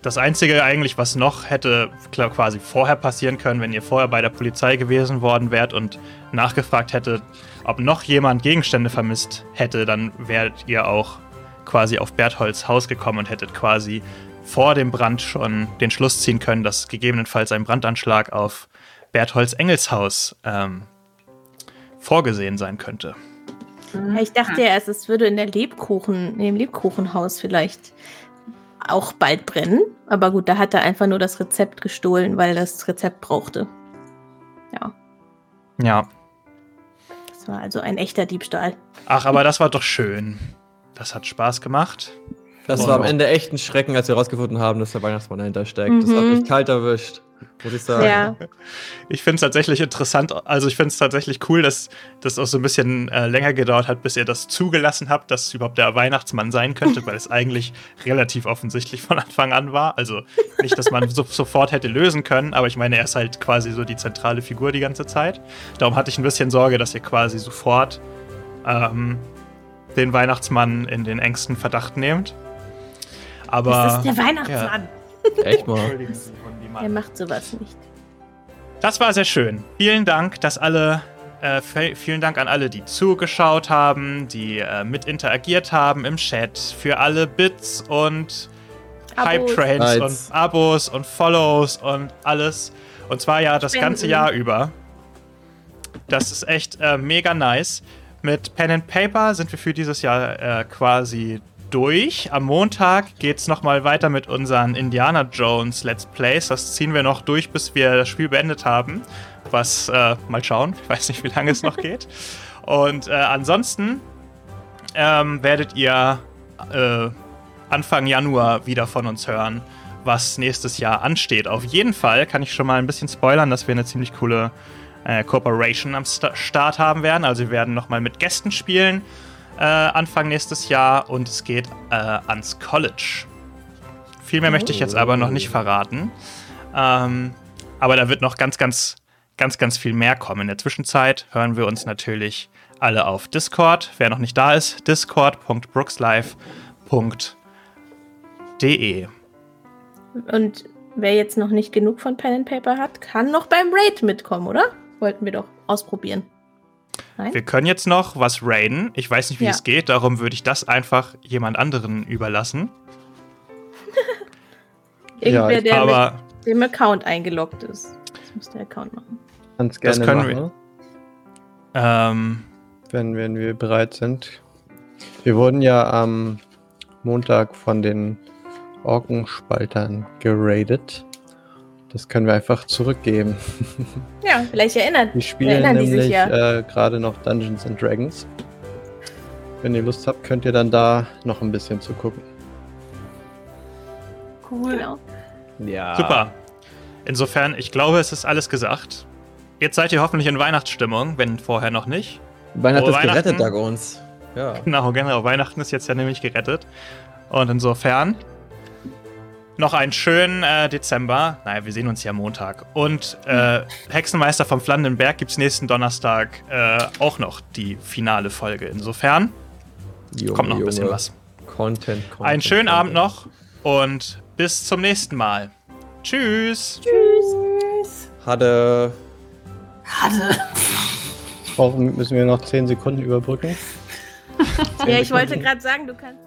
B: das Einzige eigentlich, was noch hätte klar, quasi vorher passieren können, wenn ihr vorher bei der Polizei gewesen worden wärt und nachgefragt hättet, ob noch jemand Gegenstände vermisst hätte, dann wärt ihr auch quasi auf Bertholds Haus gekommen und hättet quasi vor dem Brand schon den Schluss ziehen können, dass gegebenenfalls ein Brandanschlag auf Bertholds Engelshaus ähm, vorgesehen sein könnte.
C: Ja, Ich dachte ja erst, es würde in der Lebkuchen, in dem Lebkuchenhaus vielleicht auch bald brennen. Aber gut, da hat er einfach nur das Rezept gestohlen, weil er das Rezept brauchte. Ja,
B: Ja.
C: das war also ein echter Diebstahl.
B: Ach, aber das war doch schön. Das hat Spaß gemacht.
D: Das
B: Oh.
D: war am Ende echt ein Schrecken, als wir herausgefunden haben, dass der Weihnachtsmann dahinter steckt. Das hat
C: Mhm.
D: mich kalt erwischt, muss ich sagen.
C: Ja.
B: Ich finde es tatsächlich interessant, also ich finde es tatsächlich cool, dass das auch so ein bisschen äh, länger gedauert hat, bis ihr das zugelassen habt, dass es überhaupt der Weihnachtsmann sein könnte, weil es eigentlich relativ offensichtlich von Anfang an war. Also nicht, dass man so, sofort hätte lösen können, aber ich meine, er ist halt quasi so die zentrale Figur die ganze Zeit. Darum hatte ich ein bisschen Sorge, dass ihr quasi sofort ähm, den Weihnachtsmann in den engsten Verdacht nehmt. Aber.
C: Das ist der Weihnachtsmann.
D: Echt mal.
B: Hundimann.
C: Er macht sowas nicht.
B: Das war sehr schön. Vielen Dank, dass alle, äh, vielen Dank an alle, die zugeschaut haben, die äh, mit interagiert haben im Chat, für alle Bits und. Hype Trains
D: Lights.
B: und Abos und Follows und alles. Und zwar ja das
C: Spenden.
B: ganze Jahr über. Das ist echt äh, mega nice. Mit Pen and Paper sind wir für dieses Jahr äh, quasi durch. Am Montag geht es nochmal weiter mit unseren Indiana Jones Let's Plays. Das ziehen wir noch durch, bis wir das Spiel beendet haben. Was, äh, mal schauen. Ich weiß nicht, wie lange es noch [LAUGHS] geht. Und äh, ansonsten ähm, werdet ihr äh, Anfang Januar wieder von uns hören, was nächstes Jahr ansteht. Auf jeden Fall kann ich schon mal ein bisschen spoilern, dass wir eine ziemlich coole äh, Cooperation am Sta Start haben werden. Also wir werden nochmal mit Gästen spielen äh, Anfang nächstes Jahr und es geht äh, ans College. Viel mehr möchte ich jetzt aber noch nicht verraten. Ähm, aber da wird noch ganz, ganz, ganz, ganz viel mehr kommen. In der Zwischenzeit hören wir uns natürlich alle auf Discord. Wer noch nicht da ist, discord.brookslife.de.
C: Und wer jetzt noch nicht genug von Pen and Paper hat, kann noch beim Raid mitkommen, oder? Wollten wir doch ausprobieren. Nein?
B: Wir können jetzt noch was raiden. Ich weiß nicht, wie
C: Ja.
B: es geht, darum würde ich das einfach jemand anderen überlassen. [LAUGHS]
C: Irgendwer,
E: ich-
C: der
B: Aber
C: mit dem Account eingeloggt ist. Das muss der Account machen.
E: Ganz
B: Das
E: gerne
B: können
E: machen,
B: ähm,
E: wenn, wenn wir bereit sind. Wir wurden ja am Montag von den Orkenspaltern geradet. Das können wir einfach zurückgeben.
C: Ja, vielleicht erinnert.
E: Die spielen
C: Erinnern die sich
E: nämlich
C: ja.
E: äh, gerade noch Dungeons and Dragons. Wenn ihr Lust habt, könnt ihr dann da noch ein bisschen zu gucken.
F: Cool.
C: Genau.
D: Ja.
B: super. Insofern, ich glaube, es ist alles gesagt. Jetzt seid ihr hoffentlich in Weihnachtsstimmung, wenn vorher noch nicht.
D: Weihnachten ist gerettet. Dagons. Ja.
B: Genau, genau. Weihnachten ist jetzt ja nämlich gerettet. Und insofern noch einen schönen äh, Dezember. Naja, wir sehen uns ja Montag. Und äh, Hexenmeister vom Flandenberg gibt es nächsten Donnerstag äh, auch noch die finale Folge. Insofern
D: Junge,
B: kommt noch ein bisschen
D: Junge.
B: was.
D: Content, Content.
B: Einen schönen
D: Content.
B: Abend noch und bis zum nächsten Mal. Tschüss.
F: Tschüss.
D: Hatte.
F: Hatte.
E: Brauchen, müssen wir noch 10 Sekunden überbrücken? [LAUGHS]
C: Ja, ich wollte gerade sagen, du kannst.